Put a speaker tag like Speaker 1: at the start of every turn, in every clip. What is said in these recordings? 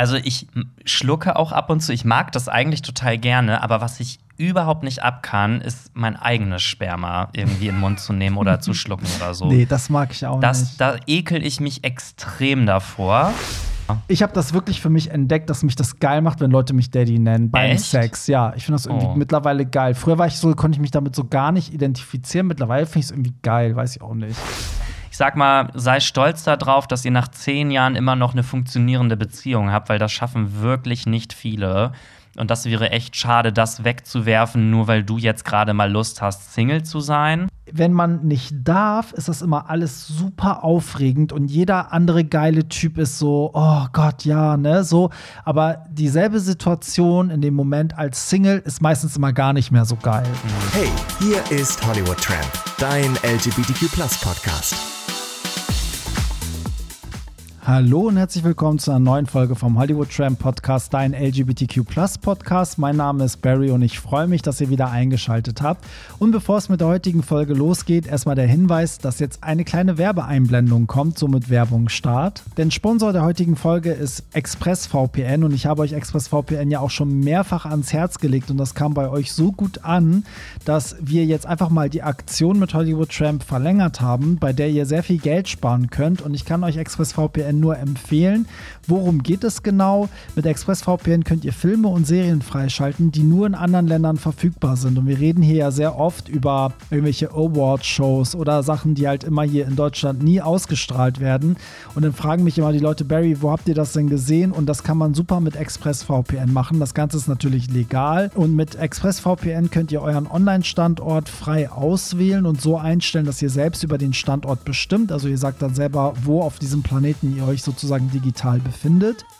Speaker 1: Also ich schlucke auch ab und zu. Ich mag das eigentlich total gerne, aber was ich überhaupt nicht ab kann, ist mein eigenes Sperma irgendwie in den Mund zu nehmen oder zu schlucken oder so.
Speaker 2: Nee, das mag ich auch
Speaker 1: das,
Speaker 2: nicht.
Speaker 1: Da ekel ich mich extrem davor.
Speaker 2: Ich habe das wirklich für mich entdeckt, dass mich das geil macht, wenn Leute mich Daddy nennen beim
Speaker 1: Echt?
Speaker 2: Sex. Ja, ich finde das irgendwie
Speaker 1: Oh.
Speaker 2: mittlerweile geil. Früher war ich so, konnte ich mich damit so gar nicht identifizieren. Mittlerweile finde ich es irgendwie geil, weiß ich auch nicht.
Speaker 1: Sag mal, sei stolz darauf, dass ihr nach zehn Jahren immer noch eine funktionierende Beziehung habt, weil das schaffen wirklich nicht viele. Und das wäre echt schade, das wegzuwerfen, nur weil du jetzt gerade mal Lust hast, Single zu sein.
Speaker 2: Wenn man nicht darf, ist das immer alles super aufregend und jeder andere geile Typ ist so, oh Gott, ja, ne, so. Aber dieselbe Situation in dem Moment als Single ist meistens immer gar nicht mehr so geil.
Speaker 3: Hey, hier ist Hollywood Tramp, dein LGBTQ Podcast.
Speaker 2: Hallo und herzlich willkommen zu einer neuen Folge vom Hollywood Tram Podcast, dein LGBTQ Podcast. Mein Name ist Barry und ich freue mich, dass ihr wieder eingeschaltet habt. Und bevor es mit der heutigen Folge losgeht, erstmal der Hinweis, dass jetzt eine kleine Werbeeinblendung kommt, somit Werbung Start. Denn Sponsor der heutigen Folge ist ExpressVPN und ich habe euch ExpressVPN ja auch schon mehrfach ans Herz gelegt und das kam bei euch so gut an, dass wir jetzt einfach mal die Aktion mit Hollywood Tramp verlängert haben, bei der ihr sehr viel Geld sparen könnt und ich kann euch ExpressVPN nur empfehlen. Worum geht es genau? Mit ExpressVPN könnt ihr Filme und Serien freischalten, die nur in anderen Ländern verfügbar sind. Und wir reden hier ja sehr oft über irgendwelche Award-Shows oder Sachen, die halt immer hier in Deutschland nie ausgestrahlt werden. Und dann fragen mich immer die Leute, Barry, wo habt ihr das denn gesehen? Und das kann man super mit ExpressVPN machen. Das Ganze ist natürlich legal. Und mit ExpressVPN könnt ihr euren Online-Standort frei auswählen und so einstellen, dass ihr selbst über den Standort bestimmt. Also ihr sagt dann selber, wo auf diesem Planeten ihr euch sozusagen digital befindet.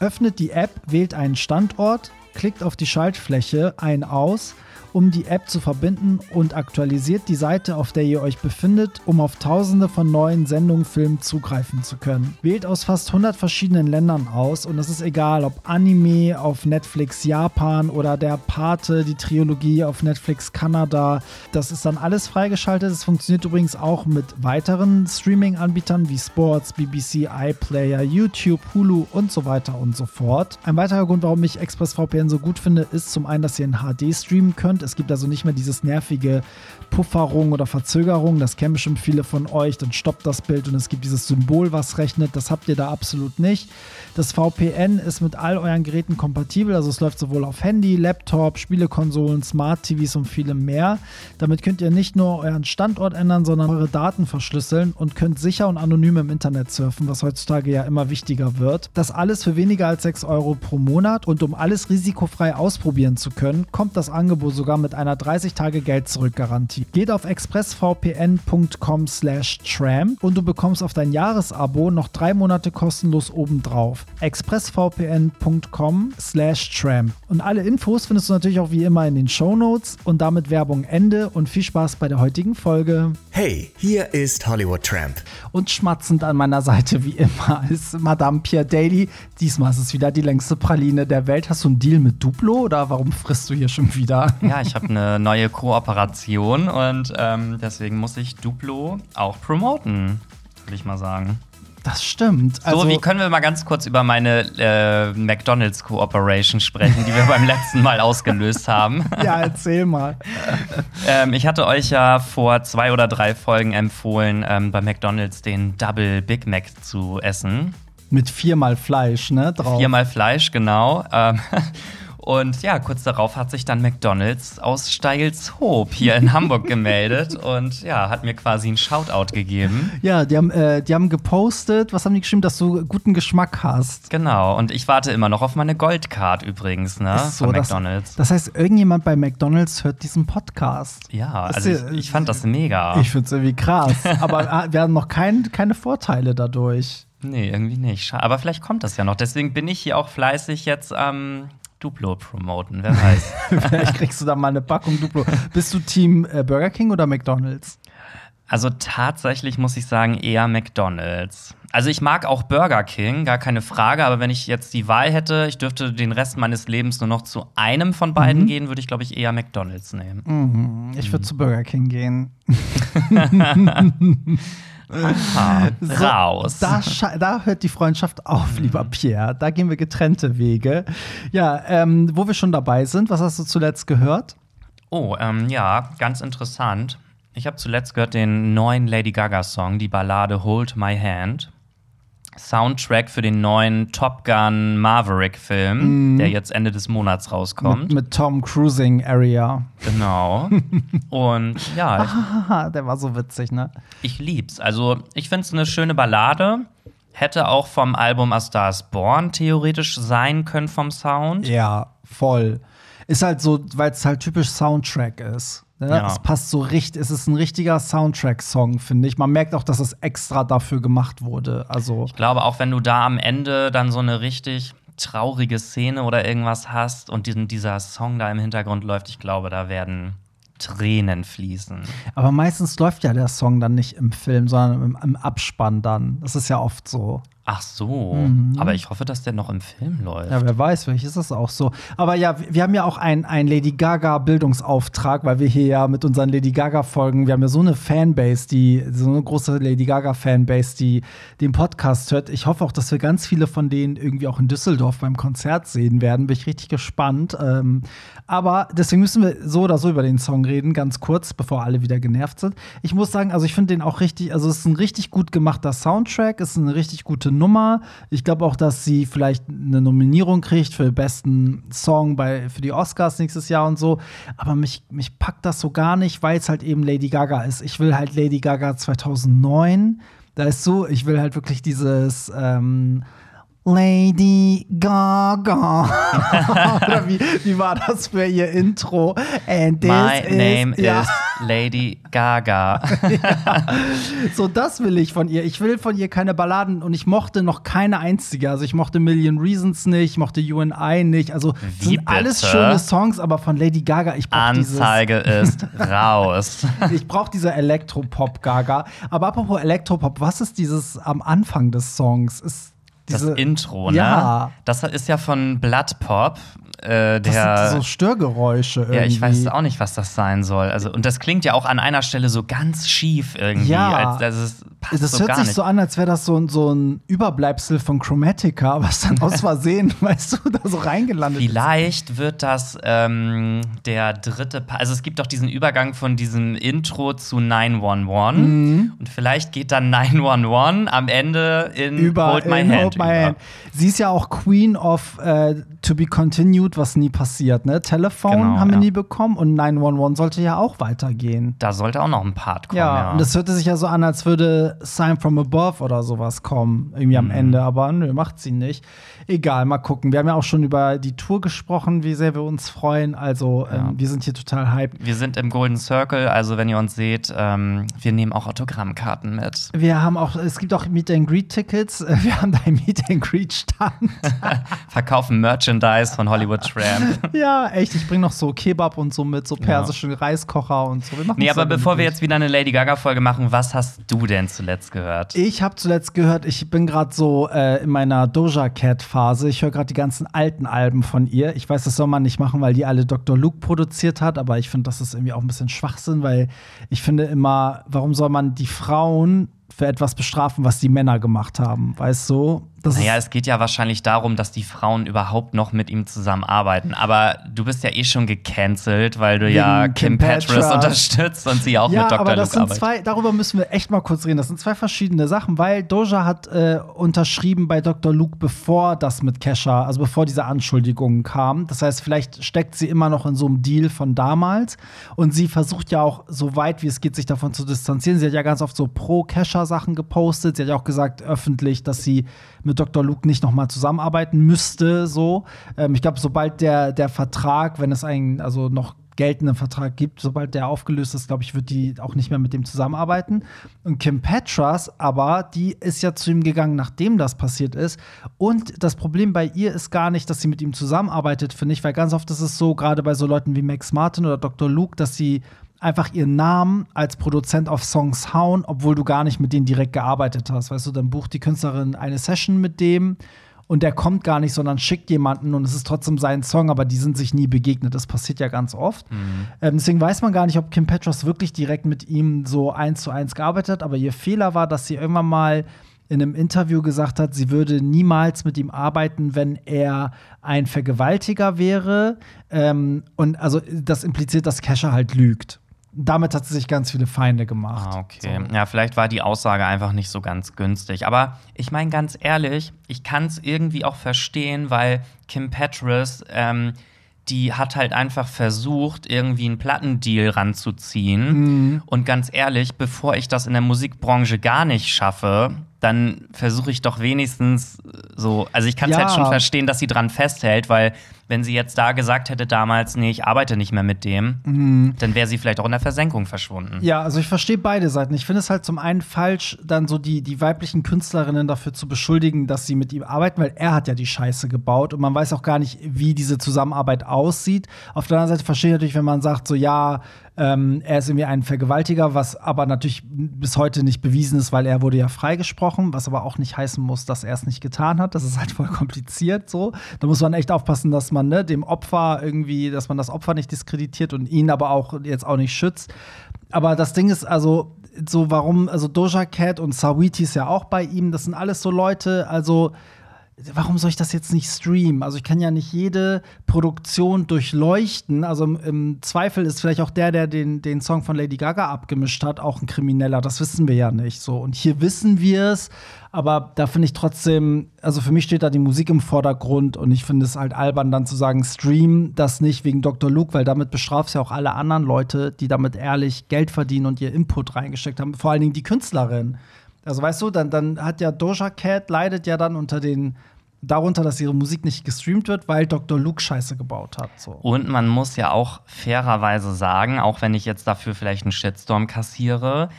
Speaker 2: Öffnet die App, wählt einen Standort, klickt auf die Schaltfläche ein aus um die App zu verbinden und aktualisiert die Seite, auf der ihr euch befindet, um auf tausende von neuen Sendungen, Filmen zugreifen zu können. Wählt aus fast 100 verschiedenen Ländern aus und es ist egal, ob Anime auf Netflix Japan oder der Pate, die Trilogie auf Netflix Kanada. Das ist dann alles freigeschaltet. Es funktioniert übrigens auch mit weiteren Streaming-Anbietern wie Sports, BBC, iPlayer, YouTube, Hulu und so weiter und so fort. Ein weiterer Grund, warum ich ExpressVPN so gut finde, ist zum einen, dass ihr in HD streamen könnt. Es gibt also nicht mehr dieses nervige Pufferung oder Verzögerung. Das kennen bestimmt viele von euch. Dann stoppt das Bild und es gibt dieses Symbol, was rechnet. Das habt ihr da absolut nicht. Das VPN ist mit all euren Geräten kompatibel. Also es läuft sowohl auf Handy, Laptop, Spielekonsolen, Smart TVs und vielem mehr. Damit könnt ihr nicht nur euren Standort ändern, sondern eure Daten verschlüsseln und könnt sicher und anonym im Internet surfen, was heutzutage ja immer wichtiger wird. Das alles für weniger als 6 Euro pro Monat. Und um alles risikofrei ausprobieren zu können, kommt das Angebot sogar mit einer 30-Tage-Geld-Zurück-Garantie. Geht auf expressvpn.com slash tram und du bekommst auf dein Jahresabo noch drei Monate kostenlos obendrauf. expressvpn.com slash tram. Und alle Infos findest du natürlich auch wie immer in den Shownotes und damit Werbung Ende und viel Spaß bei der heutigen Folge.
Speaker 3: Hey, hier ist Hollywood Tramp.
Speaker 2: Und schmatzend an meiner Seite wie immer ist Madame Pierre Daly. Diesmal ist es wieder die längste Praline der Welt. Hast du einen Deal mit Duplo oder warum frisst du hier schon wieder?
Speaker 1: Ja, ich habe eine neue Kooperation und ähm, deswegen muss ich Duplo auch promoten, würde ich mal sagen.
Speaker 2: Das stimmt.
Speaker 1: So,
Speaker 2: Also,
Speaker 1: wie können wir mal ganz kurz über meine äh, McDonald's Cooperation sprechen, die wir beim letzten Mal ausgelöst haben?
Speaker 2: ja, erzähl mal.
Speaker 1: ähm, ich hatte euch ja vor zwei oder drei Folgen empfohlen, ähm, bei McDonald's den Double Big Mac zu essen.
Speaker 2: Mit viermal Fleisch, ne? Drauf.
Speaker 1: Viermal Fleisch, genau. Ähm, und ja, kurz darauf hat sich dann McDonald's aus Steilshoop hier in Hamburg gemeldet und ja, hat mir quasi einen Shoutout gegeben.
Speaker 2: Ja, die haben, äh, die haben gepostet, was haben die geschrieben, dass du guten Geschmack hast.
Speaker 1: Genau, und ich warte immer noch auf meine Goldcard übrigens, ne?
Speaker 2: Ist so,
Speaker 1: von
Speaker 2: das-
Speaker 1: McDonald's.
Speaker 2: Das heißt, irgendjemand bei McDonalds hört diesen Podcast.
Speaker 1: ja,
Speaker 2: Das
Speaker 1: also ich, ich fand das mega.
Speaker 2: Ich finde es irgendwie krass. Aber ah, wir haben noch kein, keine Vorteile dadurch.
Speaker 1: nee, irgendwie nicht. Aber vielleicht kommt das ja noch. Deswegen bin ich hier auch fleißig jetzt am Duplo promoten, wer weiß.
Speaker 2: Vielleicht kriegst du da mal eine Packung Duplo. Bist du Team äh, Burger King oder McDonalds?
Speaker 1: Also tatsächlich muss ich sagen, eher McDonald's. Also ich mag auch Burger King, gar keine Frage, aber wenn ich jetzt die Wahl hätte, ich dürfte den Rest meines Lebens nur noch zu einem von beiden gehen, würde ich, glaube ich, eher McDonald's nehmen.
Speaker 2: Ich würde zu Burger King gehen.
Speaker 1: Ah,
Speaker 2: So,
Speaker 1: raus.
Speaker 2: Da, da hört die Freundschaft auf, lieber Pierre. Da gehen wir getrennte Wege. Ja, ähm, wo wir schon dabei sind, was hast du zuletzt gehört?
Speaker 1: Oh, ähm, ja, ganz interessant. Ich habe zuletzt gehört den neuen Lady Gaga-Song, die Ballade Hold My Hand. Soundtrack für den neuen Top Gun Maverick-Film, der jetzt Ende des Monats rauskommt.
Speaker 2: Mit, mit Tom Cruising Area.
Speaker 1: Genau. Und ja, ich,
Speaker 2: der war so witzig, ne?
Speaker 1: ich lieb's. Also, ich find's eine schöne Ballade. Hätte auch vom Album A Star is Born theoretisch sein können vom Sound.
Speaker 2: Ja, voll. Ist halt so, weil es halt typisch Soundtrack ist. Ne?
Speaker 1: Ja.
Speaker 2: Es passt so richtig, es ist ein richtiger Soundtrack-Song, finde ich. Man merkt auch, dass es extra dafür gemacht wurde. Also,
Speaker 1: Ich glaube, auch wenn du da am Ende dann so eine richtig traurige Szene oder irgendwas hast und diesen, dieser Song da im Hintergrund läuft, ich glaube, da werden Tränen fließen.
Speaker 2: aber meistens läuft ja der Song dann nicht im Film, sondern im, im Abspann dann. Das ist ja oft so.
Speaker 1: Ach so. Aber ich hoffe, dass der noch im Film läuft.
Speaker 2: Ja, wer weiß, vielleicht ist das auch so. Aber ja, wir haben ja auch einen Lady Gaga-Bildungsauftrag, weil wir hier ja mit unseren Lady Gaga-Folgen, wir haben ja so eine Fanbase, die, so eine große Lady Gaga-Fanbase, die den Podcast hört. Ich hoffe auch, dass wir ganz viele von denen irgendwie auch in Düsseldorf beim Konzert sehen werden. Bin ich richtig gespannt. Ähm, aber deswegen müssen wir so oder so über den Song reden, ganz kurz, bevor alle wieder genervt sind. Ich muss sagen, also ich finde den auch richtig, also es ist ein richtig gut gemachter Soundtrack, es ist eine richtig gute Nummer. Ich glaube auch, dass sie vielleicht eine Nominierung kriegt für besten Song bei, für die Oscars nächstes Jahr und so. Aber mich, mich packt das so gar nicht, weil es halt eben Lady Gaga ist. Ich will halt Lady Gaga 2009. Da ist so, ich will halt wirklich dieses ähm, Lady Gaga. Oder wie, wie war das für ihr Intro? And this
Speaker 1: My
Speaker 2: is,
Speaker 1: name
Speaker 2: ja.
Speaker 1: is Lady Gaga.
Speaker 2: So, das will ich von ihr. Ich will von ihr keine Balladen und ich mochte noch keine einzige. Also ich mochte Million Reasons nicht, ich mochte You and I nicht. Also
Speaker 1: Wie
Speaker 2: sind alles
Speaker 1: bitte?
Speaker 2: schöne Songs, aber von Lady Gaga, ich brauche dieses.
Speaker 1: Anzeige ist raus.
Speaker 2: Ich brauche diese Elektropop Gaga. Aber apropos Elektropop, was ist dieses am Anfang des Songs? Ist
Speaker 1: Das
Speaker 2: diese,
Speaker 1: Intro, ne?
Speaker 2: Ja.
Speaker 1: Das ist ja von Blood Pop. Äh,
Speaker 2: Das
Speaker 1: der,
Speaker 2: sind so Störgeräusche irgendwie.
Speaker 1: Ja, ich weiß auch nicht, was das sein soll. Also, und das klingt ja auch an einer Stelle so ganz schief irgendwie.
Speaker 2: Ja.
Speaker 1: Als, also es passt
Speaker 2: Das
Speaker 1: so
Speaker 2: hört sich
Speaker 1: nicht.
Speaker 2: so an, als wäre das so ein, so ein Überbleibsel von Chromatica, was dann aus Versehen, weißt du, da so reingelandet ist.
Speaker 1: Vielleicht wird das ähm, der dritte Pa Also es gibt doch diesen Übergang von diesem Intro zu 911.
Speaker 2: Mhm.
Speaker 1: Und vielleicht geht dann 911 am Ende in
Speaker 2: über
Speaker 1: Hold My
Speaker 2: in
Speaker 1: Hand.
Speaker 2: Hold My
Speaker 1: über.
Speaker 2: Hand. Sie ist ja auch Queen of äh, To Be Continued, was nie passiert, ne? Telefon
Speaker 1: Genau,
Speaker 2: haben wir
Speaker 1: ja.
Speaker 2: nie bekommen und 911 sollte ja auch weitergehen.
Speaker 1: Da sollte auch noch ein Part kommen.
Speaker 2: Ja,
Speaker 1: Ja,
Speaker 2: und das hörte sich ja so an, als würde Sign from Above oder sowas kommen, irgendwie
Speaker 1: Mhm.
Speaker 2: am Ende, aber nö, macht sie nicht. Egal, mal gucken. Wir haben ja auch schon über die Tour gesprochen, wie sehr wir uns freuen. Also, ähm, wir sind hier total hyped.
Speaker 1: Wir sind im Golden Circle, also wenn ihr uns seht, ähm, wir nehmen auch Autogrammkarten mit.
Speaker 2: Wir haben auch, es gibt auch Meet and Greet Tickets. Wir haben da einen Meet and Greet Stand.
Speaker 1: Verkaufen Merchandise von Hollywood Tramp.
Speaker 2: Ja, echt. Ich bringe noch so Kebab und so mit, so persischen Reiskocher und so. Wir
Speaker 1: nee, aber bevor wir jetzt wieder eine Lady Gaga-Folge machen, was hast du denn zuletzt gehört?
Speaker 2: Ich habe zuletzt gehört, ich bin gerade so äh, in meiner Doja Cat Phase. Ich höre gerade die ganzen alten Alben von ihr. Ich weiß, das soll man nicht machen, weil die alle Dr. Luke produziert hat, aber ich finde, das ist irgendwie auch ein bisschen Schwachsinn, weil ich finde immer, warum soll man die Frauen für etwas bestrafen, was die Männer gemacht haben? Weißt du? Das
Speaker 1: Naja, es geht ja wahrscheinlich darum, dass die Frauen überhaupt noch mit ihm zusammenarbeiten. Aber du bist ja eh schon gecancelt, weil du ja Kim
Speaker 2: Kim
Speaker 1: Petras unterstützt und sie auch
Speaker 2: ja,
Speaker 1: mit Dr.
Speaker 2: aber das
Speaker 1: Luke
Speaker 2: sind
Speaker 1: arbeitet.
Speaker 2: zwei, darüber müssen wir echt mal kurz reden. Das sind zwei verschiedene Sachen, weil Doja hat äh, unterschrieben bei Dr. Luke, bevor das mit Kesha, also bevor diese Anschuldigungen kamen. Das heißt, vielleicht steckt sie immer noch in so einem Deal von damals. Und sie versucht ja auch, so weit wie es geht, sich davon zu distanzieren. Sie hat ja ganz oft so Pro-Kesha-Sachen gepostet. Sie hat ja auch gesagt öffentlich, dass sie mit Dr. Luke nicht noch mal zusammenarbeiten müsste. So, ähm, ich glaube, sobald der, der Vertrag, wenn es einen, also noch geltenden Vertrag gibt, sobald der aufgelöst ist, glaube ich, wird die auch nicht mehr mit dem zusammenarbeiten. Und Kim Petras, aber die ist ja zu ihm gegangen, nachdem das passiert ist. Und das Problem bei ihr ist gar nicht, dass sie mit ihm zusammenarbeitet, finde ich, weil ganz oft ist es so, gerade bei so Leuten wie Max Martin oder Dr. Luke, dass sie einfach ihren Namen als Produzent auf Songs hauen, obwohl du gar nicht mit denen direkt gearbeitet hast. Weißt du, dann bucht die Künstlerin eine Session mit dem und der kommt gar nicht, sondern schickt jemanden und es ist trotzdem sein Song, aber die sind sich nie begegnet. Das passiert ja ganz oft.
Speaker 1: Mhm.
Speaker 2: Ähm, deswegen weiß man gar nicht, ob Kim Petras wirklich direkt mit ihm so eins zu eins gearbeitet hat, aber ihr Fehler war, dass sie irgendwann mal in einem Interview gesagt hat, sie würde niemals mit ihm arbeiten, wenn er ein Vergewaltiger wäre. Ähm, und also das impliziert, dass Kesha halt lügt. Damit hat sie sich ganz viele Feinde gemacht.
Speaker 1: Ah, okay. Ja, vielleicht war die Aussage einfach nicht so ganz günstig. Aber ich meine ganz ehrlich, ich kann es irgendwie auch verstehen, weil Kim Petras, ähm, die hat halt einfach versucht, irgendwie einen Plattendeal ranzuziehen. Und ganz ehrlich, bevor ich das in der Musikbranche gar nicht schaffe, dann versuche ich doch wenigstens so, also ich kann es
Speaker 2: Ja.
Speaker 1: jetzt schon verstehen, dass sie dran festhält, weil wenn sie jetzt da gesagt hätte damals, nee, ich arbeite nicht mehr mit dem, dann wäre sie vielleicht auch in der Versenkung verschwunden.
Speaker 2: Ja, also ich verstehe beide Seiten. Ich finde es halt zum einen falsch, dann so die, die weiblichen Künstlerinnen dafür zu beschuldigen, dass sie mit ihm arbeiten, weil er hat ja die Scheiße gebaut und man weiß auch gar nicht, wie diese Zusammenarbeit aussieht. Auf der anderen Seite verstehe ich natürlich, wenn man sagt, so ja, ähm, er ist irgendwie ein Vergewaltiger, was aber natürlich bis heute nicht bewiesen ist, weil er wurde ja freigesprochen, was aber auch nicht heißen muss, dass er es nicht getan hat. Das ist halt voll kompliziert so. Da muss man echt aufpassen, dass man ne, dem Opfer irgendwie, dass man das Opfer nicht diskreditiert und ihn aber auch jetzt auch nicht schützt. Aber das Ding ist also so, warum, also Doja Cat und Sawiti ist ja auch bei ihm, das sind alles so Leute, also warum soll ich das jetzt nicht streamen? Also ich kann ja nicht jede Produktion durchleuchten. Also im, Zweifel ist vielleicht auch der, der den, den Song von Lady Gaga abgemischt hat, auch ein Krimineller. Das wissen wir ja nicht so. Und hier wissen wir es, aber da finde ich trotzdem, also für mich steht da die Musik im Vordergrund und ich finde es halt albern, dann zu sagen, stream das nicht wegen Dr. Luke, weil damit bestrafst ja auch alle anderen Leute, die damit ehrlich Geld verdienen und ihr Input reingesteckt haben. Vor allen Dingen die Künstlerin. Also weißt du, dann, dann hat ja Doja Cat leidet ja dann unter den darunter, dass ihre Musik nicht gestreamt wird, weil Dr. Luke Scheiße gebaut hat. So.
Speaker 1: Und man muss ja auch fairerweise sagen, auch wenn ich jetzt dafür vielleicht einen Shitstorm kassiere,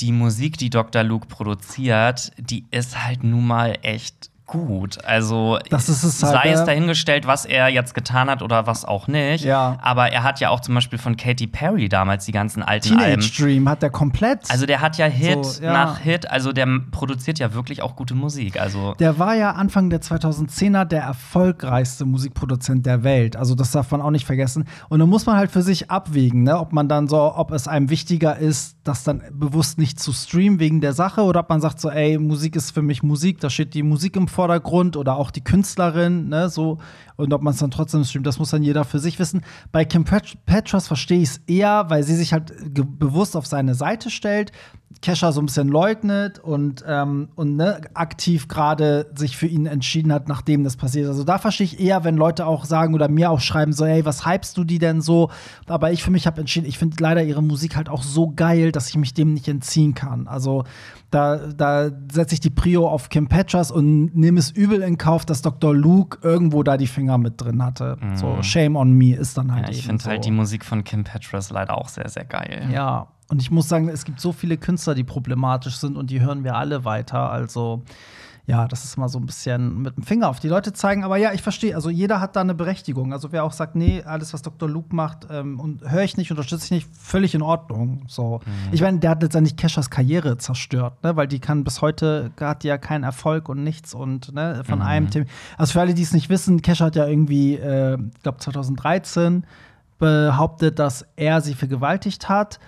Speaker 1: die Musik, die Dr. Luke produziert, die ist halt nun mal echt gut. Also
Speaker 2: es halt,
Speaker 1: sei es
Speaker 2: ne?
Speaker 1: dahingestellt, was er jetzt getan hat oder was auch nicht.
Speaker 2: Ja.
Speaker 1: Aber er hat ja auch zum Beispiel von Katy Perry damals die ganzen alten Alben.
Speaker 2: Teenage Dream hat der komplett.
Speaker 1: Also der hat ja Hit
Speaker 2: So, ja.
Speaker 1: nach Hit, also der produziert ja wirklich auch gute Musik. Also
Speaker 2: Der war ja Anfang der 2010er der erfolgreichste Musikproduzent der Welt. Also das darf man auch nicht vergessen. Und dann muss man halt für sich abwägen, ne? ob man dann so, ob es einem wichtiger ist, das dann bewusst nicht zu streamen wegen der Sache oder ob man sagt so, ey, Musik ist für mich Musik, da steht die Musik im Vordergrund oder auch die Künstlerin, ne, so. Und ob man es dann trotzdem streamt, das muss dann jeder für sich wissen. Bei Kim Pet- Petras verstehe ich es eher, weil sie sich halt bewusst auf seine Seite stellt. Kesha so ein bisschen leugnet und, ähm, und ne, aktiv gerade sich für ihn entschieden hat, nachdem das passiert ist. Also da verstehe ich eher, wenn Leute auch sagen oder mir auch schreiben, so, ey, was hypst du die denn so? Aber ich für mich habe entschieden, ich finde leider ihre Musik halt auch so geil, dass ich mich dem nicht entziehen kann. Also da, da setze ich die Prio auf Kim Petras und nehme es übel in Kauf, dass Dr. Luke irgendwo da die Finger mit drin hatte. So, shame on me ist dann halt
Speaker 1: ja, ich finde
Speaker 2: so.
Speaker 1: halt die Musik von Kim Petras leider auch sehr, sehr geil.
Speaker 2: Ja, und ich muss sagen, es gibt so viele Künstler, die problematisch sind und die hören wir alle weiter. Also, ja, das ist mal so ein bisschen mit dem Finger auf die Leute zeigen. Aber ja, ich verstehe, also jeder hat da eine Berechtigung. Also, wer auch sagt, nee, alles, was Dr. Luke macht, ähm, und höre ich nicht, unterstütze ich nicht, völlig in Ordnung. So. Ich meine, der hat letztendlich Keshas Karriere zerstört, ne? weil die kann bis heute, hat die ja keinen Erfolg und nichts und ne, von einem Thema. Also, für alle, die es nicht wissen, Kesha hat ja irgendwie, äh, ich glaube, 2013 behauptet, dass er sie vergewaltigt hat.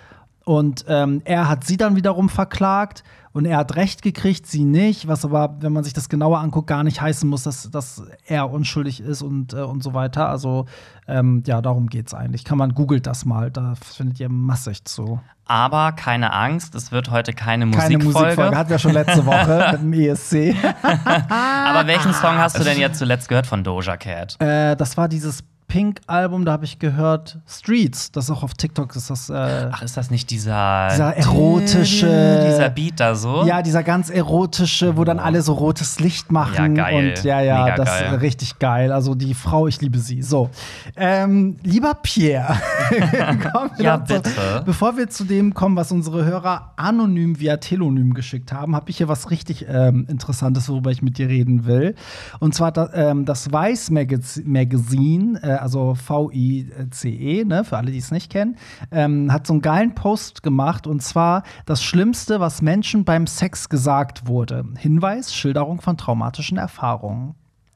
Speaker 2: Und ähm, er hat sie dann wiederum verklagt und er hat Recht gekriegt, sie nicht, was aber, wenn man sich das genauer anguckt, gar nicht heißen muss, dass, dass er unschuldig ist und, äh, und so weiter. Also ähm, ja, darum geht's eigentlich. Kann man googelt das mal, da findet ihr massig zu.
Speaker 1: Aber keine Angst, es wird heute keine
Speaker 2: Keine
Speaker 1: Musikfolge.
Speaker 2: Musikfolge, hatten wir schon letzte Woche mit dem ESC.
Speaker 1: Aber welchen Song hast du denn jetzt zuletzt gehört von Doja Cat?
Speaker 2: äh, das war dieses Pink-Album, da habe ich gehört Streets, das ist auch auf TikTok ist das. Äh,
Speaker 1: Ach, ist das nicht dieser
Speaker 2: Dieser erotische-
Speaker 1: dieser Beat da so?
Speaker 2: Ja, dieser ganz erotische, wo dann alle so rotes Licht machen.
Speaker 1: Ja, geil.
Speaker 2: Und ja, ja,
Speaker 1: Mega
Speaker 2: das
Speaker 1: geil.
Speaker 2: ist richtig geil. Also die Frau, ich liebe sie. So. Ähm, lieber Pierre, wir
Speaker 1: Ja,
Speaker 2: doch zu-
Speaker 1: bitte.
Speaker 2: bevor wir zu dem kommen, was unsere Hörer anonym via Telonym geschickt haben, habe ich hier was richtig ähm, Interessantes, worüber ich mit dir reden will. Und zwar ähm, das Weiß Magaz Magazine, äh, also V-I-C-E, ne, für alle, die es nicht kennen, ähm, hat so einen geilen Post gemacht und zwar das Schlimmste, was Menschen beim Sex gesagt wurde. Hinweis, Schilderung von traumatischen Erfahrungen.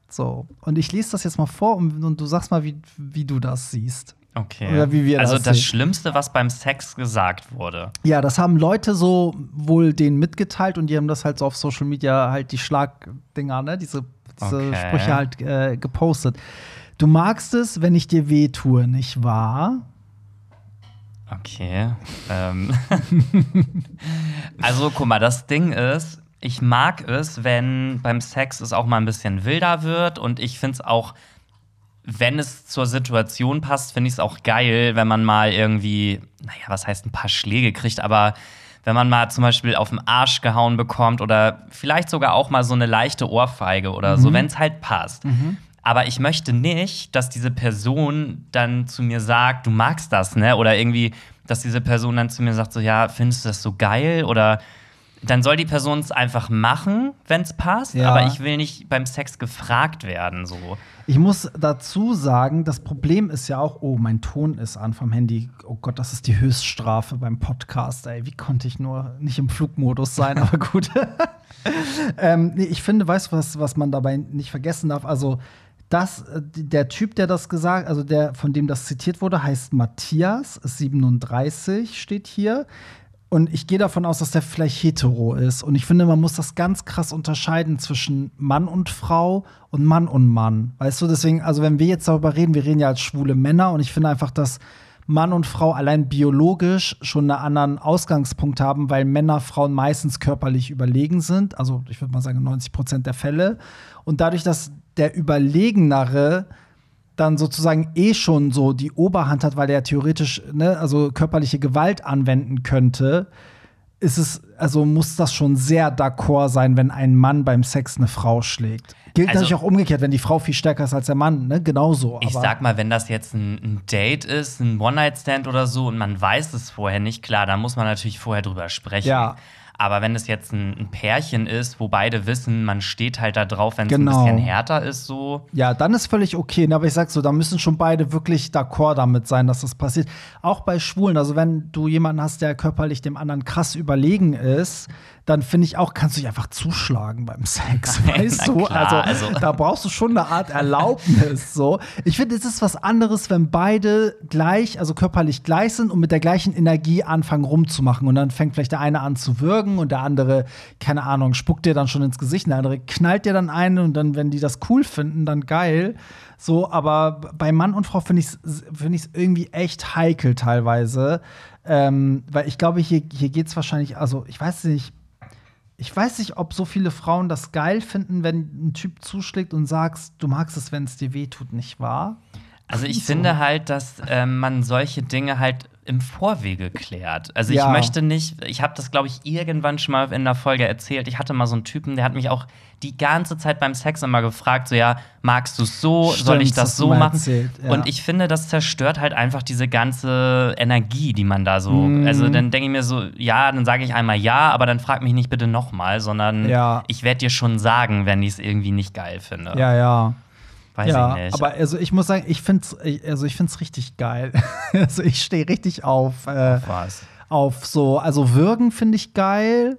Speaker 2: So, und ich lese das jetzt mal vor und, und du sagst mal, wie, wie du das siehst.
Speaker 1: Okay.
Speaker 2: Oder wie wir
Speaker 1: also
Speaker 2: das
Speaker 1: das
Speaker 2: sehen.
Speaker 1: Schlimmste, was beim Sex gesagt wurde.
Speaker 2: Ja, das haben Leute so wohl denen mitgeteilt und die haben das halt so auf Social Media halt die Schlagdinger, ne, diese, diese
Speaker 1: Okay.
Speaker 2: Sprüche halt äh, gepostet. Du magst es, wenn ich dir weh tue, nicht wahr?
Speaker 1: Okay. ähm. also, guck mal, das Ding ist, ich mag es, wenn beim Sex es auch mal ein bisschen wilder wird und ich finde es auch, wenn es zur Situation passt, finde ich es auch geil, wenn man mal irgendwie, naja, was heißt ein paar Schläge kriegt, aber wenn man mal zum Beispiel auf den Arsch gehauen bekommt oder vielleicht sogar auch mal so eine leichte Ohrfeige oder so, wenn es halt passt. Aber ich möchte nicht, dass diese Person dann zu mir sagt, du magst das, ne? Oder irgendwie, dass diese Person dann zu mir sagt, so, ja, findest du das so geil? Oder dann soll die Person es einfach machen, wenn es passt.
Speaker 2: Ja.
Speaker 1: Aber ich will nicht beim Sex gefragt werden, so.
Speaker 2: Ich muss dazu sagen, das Problem ist ja auch, oh, mein Ton ist an vom Handy. Oh Gott, das ist die Höchststrafe beim Podcast. Ey, wie konnte ich nur nicht im Flugmodus sein? Aber gut. ähm, nee, ich finde, weißt du, was, was man dabei nicht vergessen darf? Also, das, äh, der Typ, der das gesagt, also der, von dem das zitiert wurde, heißt Matthias, ist 37, steht hier. Und ich gehe davon aus, dass der vielleicht hetero ist. Und ich finde, man muss das ganz krass unterscheiden zwischen Mann und Frau und Mann und Mann. Weißt du, deswegen, also wenn wir jetzt darüber reden, wir reden ja als schwule Männer und ich finde einfach, dass Mann und Frau allein biologisch schon einen anderen Ausgangspunkt haben, weil Männer Frauen meistens körperlich überlegen sind. Also ich würde mal sagen 90 Prozent der Fälle. Und dadurch, dass der Überlegenere dann sozusagen eh schon so die Oberhand hat, weil er theoretisch ne, also körperliche Gewalt anwenden könnte, ist es, also muss das schon sehr d'accord sein, wenn ein Mann beim Sex eine Frau schlägt. Gilt
Speaker 1: Also-
Speaker 2: natürlich auch umgekehrt, wenn die Frau viel stärker ist als der Mann, ne? Genauso.
Speaker 1: Ich sag mal, wenn das jetzt ein, ein Date ist, ein One-Night-Stand oder so und man weiß es vorher nicht, klar, dann muss man natürlich vorher drüber sprechen.
Speaker 2: Ja.
Speaker 1: Aber wenn es jetzt ein, ein Pärchen ist, wo beide wissen, man steht halt da drauf, wenn es
Speaker 2: Genau.
Speaker 1: ein bisschen härter ist, so.
Speaker 2: Ja, dann ist völlig okay. Aber ich sag so, da müssen schon beide wirklich d'accord damit sein, dass das passiert. Auch bei Schwulen, also wenn du jemanden hast, der körperlich dem anderen krass überlegen ist, dann finde ich auch, kannst du dich einfach zuschlagen beim Sex, weißt du? also,
Speaker 1: also-
Speaker 2: da brauchst du schon eine Art Erlaubnis. So. Ich finde, es ist was anderes, wenn beide gleich, also körperlich gleich sind und mit der gleichen Energie anfangen rumzumachen. Und dann fängt vielleicht der eine an zu würgen und der andere, keine Ahnung, spuckt dir dann schon ins Gesicht, und der andere knallt dir dann ein und dann, wenn die das cool finden, dann geil. So, aber bei Mann und Frau finde ich es find ich's irgendwie echt heikel teilweise. Ähm, weil ich glaube, hier, hier geht es wahrscheinlich, also ich weiß nicht, ich weiß nicht, ob so viele Frauen das geil finden, wenn ein Typ zuschlägt und sagst, du magst es, wenn es dir weh tut, nicht wahr?
Speaker 1: Also ich
Speaker 2: So.
Speaker 1: finde halt, dass ähm, man solche Dinge halt im Vorwege klärt. Also
Speaker 2: Ja.
Speaker 1: ich möchte nicht, ich habe das, glaube ich, irgendwann schon mal in der Folge erzählt. Ich hatte mal so einen Typen, der hat mich auch die ganze Zeit beim Sex immer gefragt, so ja, magst du es so, soll ich
Speaker 2: Stimmt,
Speaker 1: das so machen?
Speaker 2: erzählt, ja.
Speaker 1: Und ich finde, das zerstört halt einfach diese ganze Energie, die man da so.
Speaker 2: Mhm.
Speaker 1: Also dann denke ich mir so, ja, dann sage ich einmal ja, aber dann frag mich nicht bitte nochmal, sondern
Speaker 2: Ja.
Speaker 1: ich werde dir schon sagen, wenn ich es irgendwie nicht geil finde.
Speaker 2: Ja, ja.
Speaker 1: Weiß
Speaker 2: ja,
Speaker 1: ich nicht.
Speaker 2: aber also ich muss sagen, ich finde es also ich find's richtig geil. also ich stehe richtig auf, äh,
Speaker 1: was?
Speaker 2: auf so, also Würgen finde ich geil.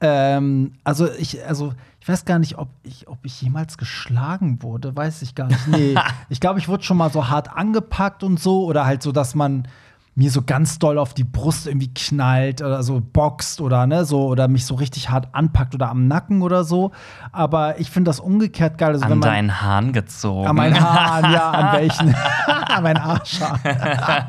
Speaker 2: Ähm, also ich, also ich weiß gar nicht, ob ich, ob ich jemals geschlagen wurde, weiß ich gar nicht. Nee, ich glaube, ich wurde schon mal so hart angepackt und so oder halt so, dass man mir so ganz doll auf die Brust irgendwie knallt oder so boxt oder ne so oder mich so richtig hart anpackt oder am Nacken oder so. Aber ich finde das umgekehrt geil. Also, wenn
Speaker 1: An deinen Haaren gezogen.
Speaker 2: an meinen Haaren, ja, an welchen? an meinen Arschhaar.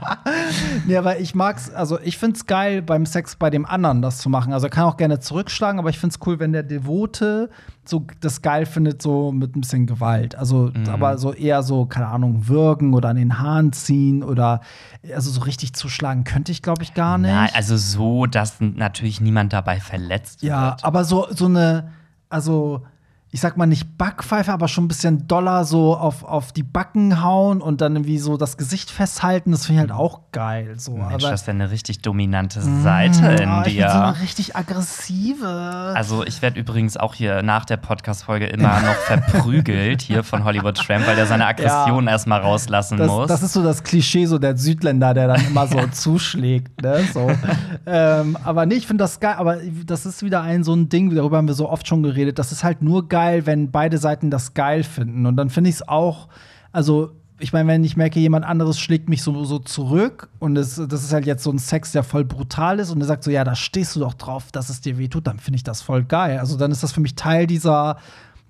Speaker 2: nee, aber ich mag's, also ich find's geil, beim Sex bei dem anderen das zu machen. Also er kann auch gerne zurückschlagen, aber ich find's cool, wenn der Devote so das geil findet, so mit ein bisschen Gewalt. Also,
Speaker 1: Mhm.
Speaker 2: aber so eher so, keine Ahnung, würgen oder an den Haaren ziehen oder also so richtig zuschlagen könnte ich, glaube ich, gar nicht.
Speaker 1: Nein, also so, dass natürlich niemand dabei verletzt
Speaker 2: Ja,
Speaker 1: wird.
Speaker 2: aber so, so eine, also ich sag mal nicht Backpfeife, aber schon ein bisschen doller so auf, auf die Backen hauen und dann irgendwie so das Gesicht festhalten. Das finde ich halt auch geil. So.
Speaker 1: Mensch,
Speaker 2: aber,
Speaker 1: das ist ja eine richtig dominante Seite in
Speaker 2: Ah, ich bin so
Speaker 1: dir.
Speaker 2: eine richtig aggressive.
Speaker 1: Also ich werde übrigens auch hier nach der Podcast-Folge immer noch verprügelt hier von Hollywood Tramp, weil er seine Aggression erstmal rauslassen
Speaker 2: das,
Speaker 1: muss.
Speaker 2: das ist so das Klischee, so der Südländer, der dann immer so zuschlägt. Ne? So. ähm, aber nee, ich finde das geil. Aber das ist wieder ein so ein Ding, darüber haben wir so oft schon geredet. Das ist halt nur geil, wenn beide Seiten das geil finden. Und dann finde ich es auch, also ich meine, wenn ich merke, jemand anderes schlägt mich so, so zurück und es, das ist halt jetzt so ein Sex, der voll brutal ist und er sagt so, ja, da stehst du doch drauf, dass es dir wehtut, dann finde ich das voll geil. Also dann ist das für mich Teil dieser,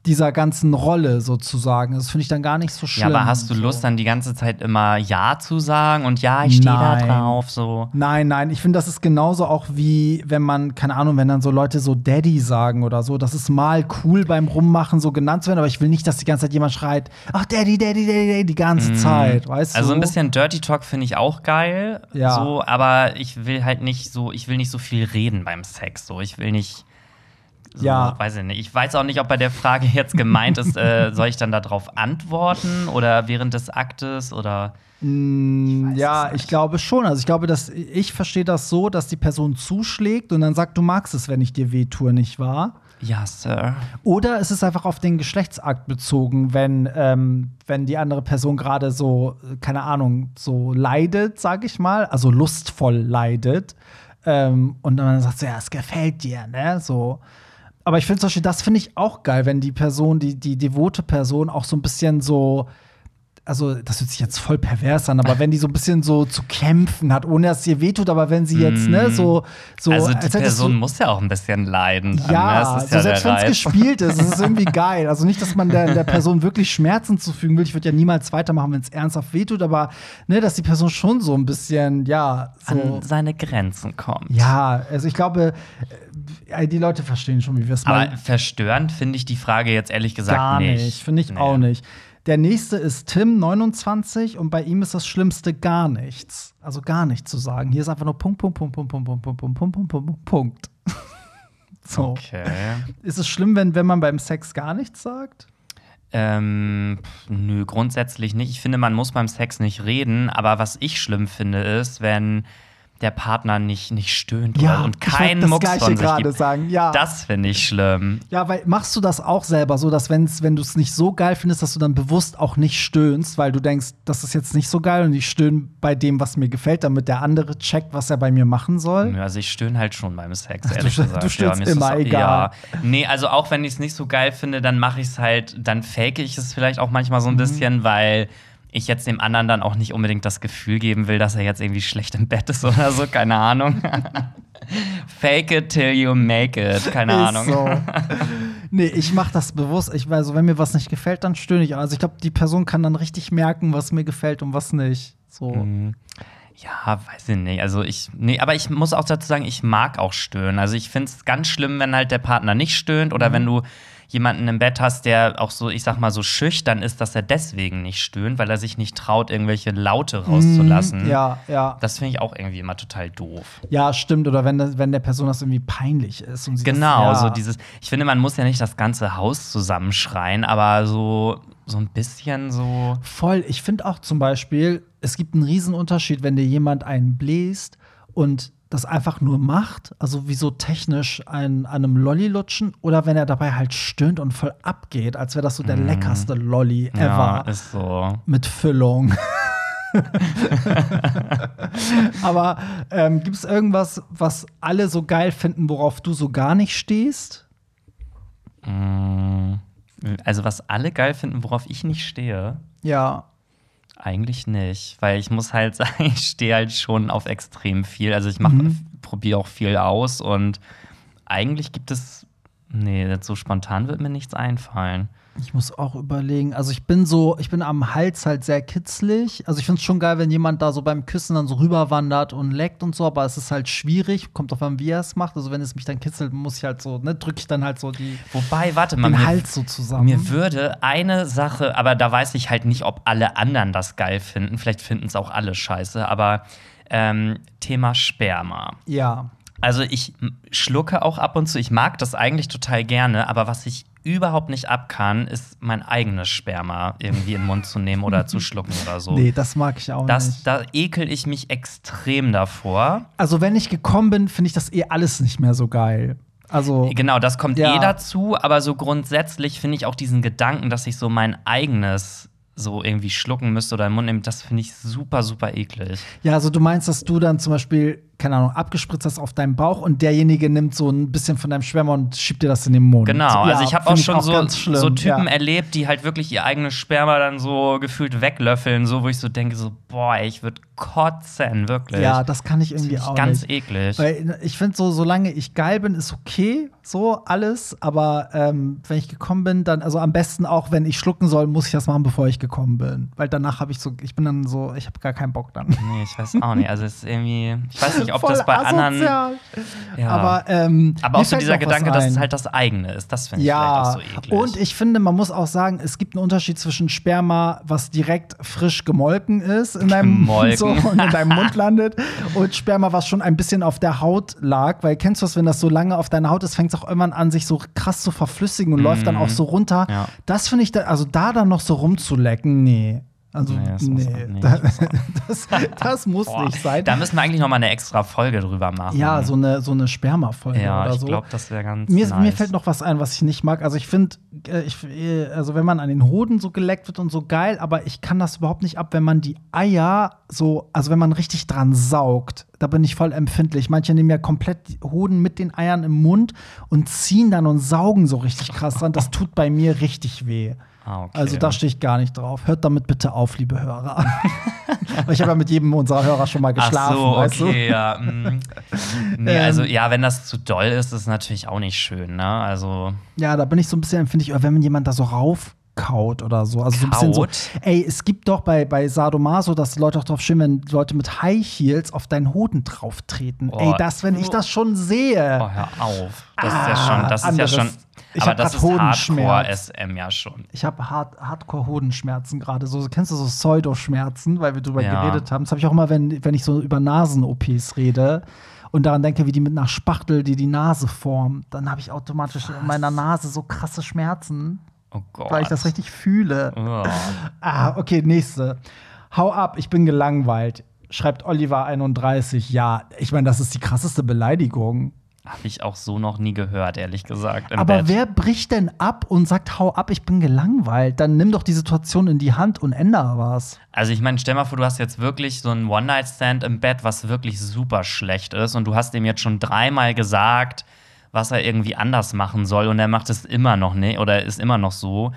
Speaker 2: dieser ganzen Rolle sozusagen. Das finde ich dann gar nicht so
Speaker 1: ja,
Speaker 2: schlimm.
Speaker 1: aber hast du
Speaker 2: so.
Speaker 1: Lust, dann die ganze Zeit immer Ja zu sagen und ja, ich stehe da drauf, so.
Speaker 2: Nein, nein, ich finde, das ist genauso auch wie, wenn man, keine Ahnung, wenn dann so Leute so Daddy sagen oder so. Das ist mal cool beim Rummachen so genannt zu werden, aber ich will nicht, dass die ganze Zeit jemand schreit, ach Daddy, Daddy, Daddy, Daddy, die ganze Zeit, weißt du?
Speaker 1: Also ein bisschen Dirty Talk finde ich auch geil,
Speaker 2: Ja.
Speaker 1: so, aber ich will halt nicht so, ich will nicht so viel reden beim Sex, so, ich will nicht, so,
Speaker 2: Ja.
Speaker 1: weiß ich nicht. Ich weiß auch nicht, ob bei der Frage jetzt gemeint ist, äh, soll ich dann darauf antworten oder während des Aktes oder
Speaker 2: Mm,
Speaker 1: weiß
Speaker 2: ja,
Speaker 1: es
Speaker 2: ich glaube schon. Also ich glaube, dass ich verstehe das so, dass die Person zuschlägt und dann sagt, du magst es, wenn ich dir weh tue, nicht wahr?
Speaker 1: ja, Sir.
Speaker 2: Oder es ist einfach auf den Geschlechtsakt bezogen, wenn, ähm, wenn die andere Person gerade so, keine Ahnung, so leidet, sag ich mal, also lustvoll leidet. Ähm, und dann sagt sie, ja, es gefällt dir, ne? So. Aber ich finde zum Beispiel, das finde ich auch geil, wenn die Person, die, die devote Person auch so ein bisschen so, also das hört sich jetzt voll pervers an, aber wenn die so ein bisschen so zu kämpfen hat, ohne dass es ihr wehtut, aber wenn sie jetzt, ne, so, so
Speaker 1: also die Person
Speaker 2: du,
Speaker 1: muss ja auch ein bisschen leiden. dran,
Speaker 2: ja,
Speaker 1: ne? Das ist
Speaker 2: so
Speaker 1: ja
Speaker 2: selbst wenn es gespielt ist, es ist irgendwie geil. Also nicht, dass man der, der Person wirklich Schmerzen zufügen will. Ich würde ja niemals weitermachen, wenn es ernsthaft wehtut, aber ne, dass die Person schon so ein bisschen, ja, so.
Speaker 1: an seine Grenzen kommt.
Speaker 2: Ja, also ich glaube, die Leute verstehen schon, wie wir es
Speaker 1: Aber
Speaker 2: meinen.
Speaker 1: verstörend finde ich die Frage jetzt ehrlich gesagt
Speaker 2: Gar
Speaker 1: nicht.
Speaker 2: nicht, finde ich
Speaker 1: Nee.
Speaker 2: auch nicht. Der nächste ist Tim, 29, und bei ihm ist das Schlimmste gar nichts. Also gar nichts zu sagen. Hier ist einfach nur Punkt, Punkt, Punkt, Punkt, Punkt, Punkt, Punkt, Punkt, Punkt, Punkt, Punkt, Punkt. So.
Speaker 1: Okay.
Speaker 2: Ist es schlimm, wenn, wenn man beim Sex gar nichts sagt?
Speaker 1: Ähm, nö, grundsätzlich nicht. Ich finde, man muss beim Sex nicht reden, aber was ich schlimm finde, ist, wenn der Partner nicht, nicht stöhnt oder, und keinen
Speaker 2: das
Speaker 1: Mucks
Speaker 2: Gleiche
Speaker 1: von sich
Speaker 2: gerade
Speaker 1: gibt.
Speaker 2: sagen. Ja.
Speaker 1: Das finde ich schlimm.
Speaker 2: Ja, weil machst du das auch selber so, dass wenn's, wenn du es nicht so geil findest, dass du dann bewusst auch nicht stöhnst, weil du denkst, das ist jetzt nicht so geil und ich stöhne bei dem, was mir gefällt, damit der andere checkt, was er bei mir machen soll.
Speaker 1: Also ich stöhne halt schon beim Sex,
Speaker 2: du
Speaker 1: ehrlich
Speaker 2: stö-
Speaker 1: gesagt.
Speaker 2: du stöhnst
Speaker 1: das
Speaker 2: immer,
Speaker 1: auch-
Speaker 2: egal.
Speaker 1: Ja. Nee, also auch wenn ich es nicht so geil finde, dann mache ich es halt, dann fake ich es vielleicht auch manchmal
Speaker 2: Mhm.
Speaker 1: so ein bisschen, weil ich jetzt dem anderen dann auch nicht unbedingt das Gefühl geben will, dass er jetzt irgendwie schlecht im Bett ist oder so, keine Ahnung. Fake it till you make it, keine
Speaker 2: Ist
Speaker 1: Ahnung.
Speaker 2: So. nee, ich mach das bewusst. Ich weiß, also, wenn mir was nicht gefällt, dann stöhne ich. Also ich glaube, die Person kann dann richtig merken, was mir gefällt und was nicht. So.
Speaker 1: Mhm. Ja, weiß ich nicht. Also ich, nee, aber ich muss auch dazu sagen, ich mag auch stöhnen. Also ich finde es ganz schlimm, wenn halt der Partner nicht stöhnt oder
Speaker 2: Mhm.
Speaker 1: wenn du jemanden im Bett hast, der auch so, ich sag mal, so schüchtern ist, dass er deswegen nicht stöhnt, weil er sich nicht traut, irgendwelche Laute rauszulassen.
Speaker 2: Mhm, Ja, ja.
Speaker 1: Das finde ich auch irgendwie immer total doof.
Speaker 2: Ja, stimmt. Oder wenn, das, wenn der Person das irgendwie peinlich ist.
Speaker 1: Genau,
Speaker 2: das, ja.
Speaker 1: so dieses, ich finde, man muss ja nicht das ganze Haus zusammenschreien, aber so, so ein bisschen so.
Speaker 2: Voll. Ich finde auch zum Beispiel, es gibt einen Unterschied, wenn dir jemand einen bläst und das einfach nur macht, also wie so technisch ein, an einem Lolli lutschen, oder wenn er dabei halt stöhnt und voll abgeht, als wäre das so der leckerste Lolli
Speaker 1: Mhm. Ja,
Speaker 2: ever.
Speaker 1: ist so.
Speaker 2: mit Füllung. Aber ähm, gibt es irgendwas, was alle so geil finden, worauf du so gar nicht stehst?
Speaker 1: Mm, Also, was alle geil finden, worauf ich nicht stehe.
Speaker 2: Ja.
Speaker 1: Eigentlich nicht, weil ich muss halt sagen, ich stehe halt schon auf extrem viel. Also ich mache,
Speaker 2: Mhm.
Speaker 1: probiere auch viel aus und eigentlich gibt es, nee, so spontan wird mir nichts einfallen.
Speaker 2: Ich muss auch überlegen. Also ich bin so, ich bin am Hals halt sehr kitzlig. Also ich finde es schon geil, wenn jemand da so beim Küssen dann so rüberwandert und leckt und so, aber es ist halt schwierig. Kommt auf an, wie er es macht. Also wenn es mich dann kitzelt, muss ich halt so, ne, drücke ich dann halt so die,
Speaker 1: Wobei, warte mal,
Speaker 2: den
Speaker 1: mir,
Speaker 2: Hals so zusammen.
Speaker 1: mir würde eine Sache, aber da weiß ich halt nicht, ob alle anderen das geil finden. Vielleicht finden es auch alle scheiße, aber ähm, Thema Sperma.
Speaker 2: ja.
Speaker 1: Also ich schlucke auch ab und zu, ich mag das eigentlich total gerne, aber was ich überhaupt nicht ab kann, ist mein eigenes Sperma irgendwie in den Mund zu nehmen oder zu schlucken oder so.
Speaker 2: Nee, das mag ich auch
Speaker 1: das,
Speaker 2: nicht.
Speaker 1: Da ekel ich mich extrem davor.
Speaker 2: Also, wenn ich gekommen bin, finde ich das eh alles nicht mehr so geil. Also,
Speaker 1: Genau, das kommt
Speaker 2: Ja.
Speaker 1: eh dazu, aber so grundsätzlich finde ich auch diesen Gedanken, dass ich so mein eigenes so irgendwie schlucken müsste oder im Mund nehmen, das finde ich super, super eklig.
Speaker 2: ja, also du meinst, dass du dann zum Beispiel, keine Ahnung, abgespritzt hast auf deinem Bauch und derjenige nimmt so ein bisschen von deinem Sperma und schiebt dir das in den Mund.
Speaker 1: Genau,
Speaker 2: ja,
Speaker 1: also ich habe auch schon so,
Speaker 2: ganz schlimm,
Speaker 1: so Typen
Speaker 2: ja.
Speaker 1: erlebt, die halt wirklich ihr eigenes Sperma dann so gefühlt weglöffeln, so wo ich so denke, so, boah, ich würde kotzen, wirklich.
Speaker 2: Ja, das kann ich irgendwie auch
Speaker 1: ganz
Speaker 2: nicht.
Speaker 1: eklig.
Speaker 2: Weil ich finde so, solange ich geil bin, ist okay, so alles. Aber ähm, wenn ich gekommen bin, dann, also am besten auch, wenn ich schlucken soll, muss ich das machen, bevor ich gekommen bin. Weil danach habe ich so, ich bin dann so, ich habe gar keinen Bock dann.
Speaker 1: Nee, ich weiß auch nicht. Also es ist irgendwie, ich weiß nicht, ob
Speaker 2: Voll
Speaker 1: das bei anderen.
Speaker 2: asozial.
Speaker 1: Ja.
Speaker 2: Aber, ähm,
Speaker 1: Aber auch so dieser Gedanke, dass es halt das eigene ist, das finde ich
Speaker 2: Ja,
Speaker 1: vielleicht auch so eklig.
Speaker 2: und ich finde, man muss auch sagen, es gibt einen Unterschied zwischen Sperma, was direkt frisch gemolken ist in deinem, so, und in deinem Mund landet, und Sperma, was schon ein bisschen auf der Haut lag. Weil kennst du das, wenn das so lange auf deiner Haut ist, fängt es auch irgendwann an, sich so krass zu verflüssigen und läuft dann auch so runter.
Speaker 1: Mhm. Ja.
Speaker 2: Das finde ich, da, also da dann noch so rumzulecken, nee. Also,
Speaker 1: Nee, das
Speaker 2: nee,
Speaker 1: muss auch nicht.
Speaker 2: das, das muss
Speaker 1: Boah,
Speaker 2: nicht sein.
Speaker 1: Da müssen wir eigentlich noch mal eine extra Folge drüber machen.
Speaker 2: Ja, so eine, so eine Sperma-Folge
Speaker 1: Ja,
Speaker 2: oder
Speaker 1: ich
Speaker 2: so.
Speaker 1: glaube, das wäre ganz
Speaker 2: Mir,
Speaker 1: nice.
Speaker 2: mir fällt noch was ein, was ich nicht mag. Also ich finde, äh, ich, äh, also wenn man an den Hoden so geleckt wird und so geil, aber ich kann das überhaupt nicht ab, wenn man die Eier so, also wenn man richtig dran saugt. Da bin ich voll empfindlich. Manche nehmen ja komplett die Hoden mit den Eiern im Mund und ziehen dann und saugen so richtig krass dran. Das tut bei mir richtig weh.
Speaker 1: Ah, okay.
Speaker 2: Also da stehe ich gar nicht drauf. Hört damit bitte auf, liebe Hörer. Ich habe ja mit jedem unserer Hörer schon mal geschlafen,
Speaker 1: Ach so,
Speaker 2: weißt du?
Speaker 1: okay, ja. mm. Nee,
Speaker 2: Ähm.
Speaker 1: also ja, wenn das zu doll ist, ist natürlich auch nicht schön, ne? Also
Speaker 2: Ja, da bin ich so ein bisschen empfindlich, wenn jemand da so raufkaut oder so. Also so ein bisschen so.
Speaker 1: Kaut?
Speaker 2: Ey, es gibt doch bei, bei Sadomaso, dass Leute auch drauf stehen, wenn Leute mit High Heels auf deinen Hoden drauf treten.
Speaker 1: Oh.
Speaker 2: Ey, das, wenn ich das schon sehe.
Speaker 1: oh, hör auf. Das ist
Speaker 2: Ah,
Speaker 1: ja schon, das ist
Speaker 2: anderes.
Speaker 1: ja schon
Speaker 2: Ich
Speaker 1: aber das ist. Hardcore SM ja schon.
Speaker 2: Ich habe hard, Hardcore-Hodenschmerzen gerade. So, kennst du so Pseudoschmerzen, weil wir drüber
Speaker 1: Ja.
Speaker 2: geredet haben? Das habe ich auch immer, wenn, wenn ich so über Nasen-OPs rede und daran denke, wie die mit einer Spachtel, die die Nase formt. Dann habe ich automatisch in meiner Nase so krasse Schmerzen,
Speaker 1: Oh Gott.
Speaker 2: weil ich das richtig fühle.
Speaker 1: Oh.
Speaker 2: Ah, okay, nächste. Hau ab, ich bin gelangweilt. Schreibt Oliver 31. Ja, ich meine, das ist die krasseste Beleidigung.
Speaker 1: Habe ich auch so noch nie gehört, ehrlich gesagt.
Speaker 2: Aber
Speaker 1: Bett.
Speaker 2: wer bricht denn ab und sagt, hau ab, ich bin gelangweilt? Dann nimm doch die Situation in die Hand und ändere was.
Speaker 1: Also ich meine, stell mal vor, du hast jetzt wirklich so einen One-Night-Stand im Bett, was wirklich super schlecht ist und du hast ihm jetzt schon dreimal gesagt, was er irgendwie anders machen soll und er macht es immer noch nicht oder ist immer noch so,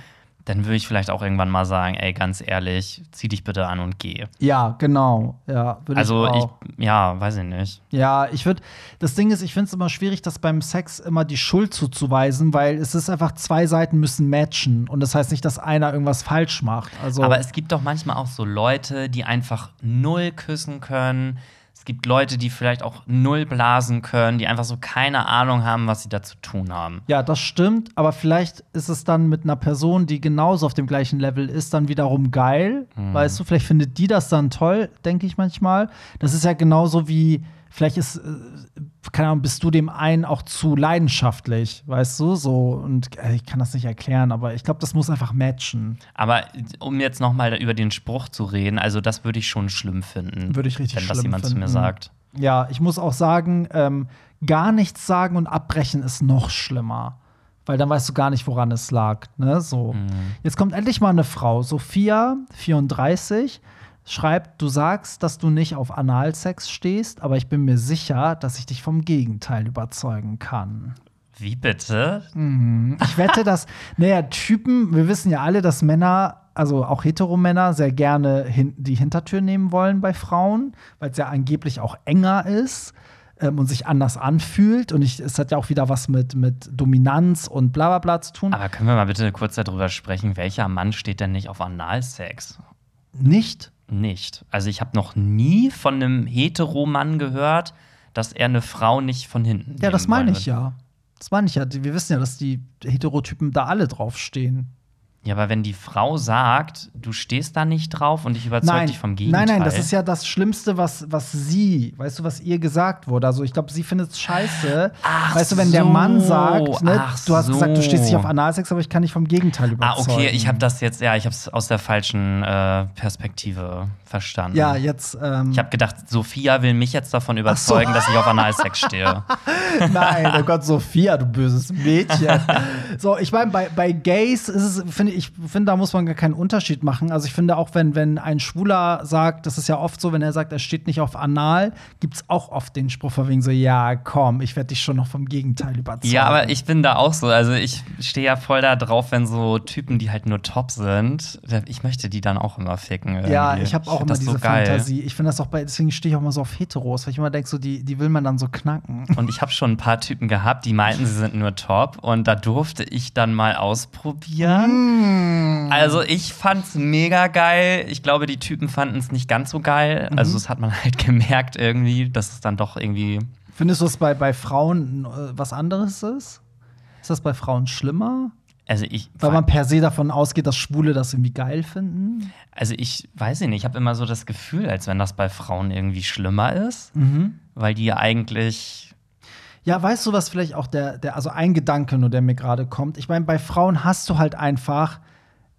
Speaker 1: dann würde ich vielleicht auch irgendwann mal sagen, ey, ganz ehrlich, zieh dich bitte an und geh.
Speaker 2: Ja, genau. Ja,
Speaker 1: Also
Speaker 2: ich
Speaker 1: ich, ja, weiß ich nicht.
Speaker 2: Ja, ich würde. Das Ding ist, ich finde es immer schwierig, das beim Sex immer die Schuld zuzuweisen, weil es ist einfach, zwei Seiten müssen matchen. Und das heißt nicht, dass einer irgendwas falsch macht. Also,
Speaker 1: Aber es gibt doch manchmal auch so Leute, die einfach null küssen können. Es gibt Leute, die vielleicht auch null blasen können, die einfach so keine Ahnung haben, was sie da zu tun haben.
Speaker 2: Ja, das stimmt, aber vielleicht ist es dann mit einer Person, die genauso auf dem gleichen Level ist, dann wiederum geil.
Speaker 1: Mhm.
Speaker 2: Weißt du, vielleicht findet die das dann toll, denke ich manchmal. Das ist ja genauso wie, vielleicht ist, äh, keine Ahnung, bist du dem einen auch zu leidenschaftlich, weißt du, so. Und äh, ich kann das nicht erklären, aber ich glaube, das muss einfach matchen.
Speaker 1: Aber um jetzt noch mal über den Spruch zu reden, also das würde ich schon schlimm finden.
Speaker 2: Würde ich richtig
Speaker 1: wenn das
Speaker 2: schlimm
Speaker 1: jemand zu mir
Speaker 2: finden.
Speaker 1: sagt.
Speaker 2: Ja, ich muss auch sagen, ähm, gar nichts sagen und abbrechen ist noch schlimmer. Weil dann weißt du gar nicht, woran es lag. Ne? So.
Speaker 1: Mhm.
Speaker 2: Jetzt kommt endlich mal eine Frau. Sophia, 34, schreibt: Du sagst, dass du nicht auf Analsex stehst, aber ich bin mir sicher, dass ich dich vom Gegenteil überzeugen kann.
Speaker 1: Wie bitte?
Speaker 2: Ich wette, dass, naja, Typen, wir wissen ja alle, dass Männer, also auch Heteromänner, sehr gerne hin die Hintertür nehmen wollen bei Frauen, weil es ja angeblich auch enger ist ähm, und sich anders anfühlt. Und ich, es hat ja auch wieder was mit, mit Dominanz und bla bla bla zu tun.
Speaker 1: Aber können wir mal bitte kurz darüber sprechen, welcher Mann steht denn nicht auf Analsex?
Speaker 2: Nicht?
Speaker 1: Nicht. Also ich habe noch nie von einem Heteromann gehört, dass er eine Frau nicht von hinten.
Speaker 2: Ja, das meine ich ja. Das meine ich ja. Wir wissen ja, dass die Heterotypen da alle draufstehen.
Speaker 1: Ja, aber wenn die Frau sagt, du stehst da nicht drauf und ich überzeug
Speaker 2: Nein,
Speaker 1: dich vom Gegenteil.
Speaker 2: nein, nein, das ist ja das Schlimmste, was, was sie, weißt du, was ihr gesagt wurde. Also ich glaube, sie findet es scheiße.
Speaker 1: Ach
Speaker 2: weißt du, wenn der
Speaker 1: so,
Speaker 2: Mann sagt, ne, du hast
Speaker 1: so.
Speaker 2: gesagt, du stehst nicht auf Analsex, aber ich kann dich vom Gegenteil
Speaker 1: Ah,
Speaker 2: überzeugen.
Speaker 1: okay, ich habe das jetzt, ja, ich habe es aus der falschen äh, Perspektive verstanden.
Speaker 2: Ja, jetzt. Ähm,
Speaker 1: Ich habe gedacht, Sophia will mich jetzt davon überzeugen, dass ich auf Analsex stehe.
Speaker 2: Nein, oh Gott, Sophia, du böses Mädchen. so, ich meine, bei, bei Gays ist es, finde ich, finde, da muss man gar keinen Unterschied machen. Also ich finde auch, wenn, wenn ein Schwuler sagt, das ist ja oft so, wenn er sagt, er steht nicht auf Anal, gibt es auch oft den Spruch von wegen so, ja, komm, ich werde dich schon noch vom Gegenteil überzeugen.
Speaker 1: Ja, aber ich bin da auch so. Also ich stehe ja voll da drauf, wenn so Typen, die halt nur top sind, ich möchte die dann auch immer ficken. Irgendwie.
Speaker 2: Ja, ich habe auch
Speaker 1: find
Speaker 2: immer diese
Speaker 1: so.
Speaker 2: Fantasie. Ich finde das auch bei, deswegen stehe ich auch immer so auf Heteros, weil ich immer denke, so, die, die will man dann so knacken.
Speaker 1: Und ich habe schon ein paar Typen gehabt, die meinten, sie sind nur top. Und da durfte ich dann mal ausprobieren.
Speaker 2: Mm.
Speaker 1: Also ich fand's mega geil. Ich glaube, die Typen fanden es nicht ganz so geil.
Speaker 2: Mhm.
Speaker 1: Also das hat man halt gemerkt irgendwie, dass es dann doch irgendwie.
Speaker 2: Findest du es bei, bei Frauen äh, was anderes ist? Ist das bei Frauen schlimmer?
Speaker 1: Also ich,
Speaker 2: Weil man per se davon ausgeht, dass Schwule das irgendwie geil finden?
Speaker 1: also ich weiß nicht, ich habe immer so das Gefühl, als wenn das bei Frauen irgendwie schlimmer ist,
Speaker 2: Mhm.
Speaker 1: weil die ja eigentlich
Speaker 2: Ja, weißt du, was vielleicht auch der, der also ein Gedanke nur, der mir gerade kommt? Ich meine, bei Frauen hast du halt einfach,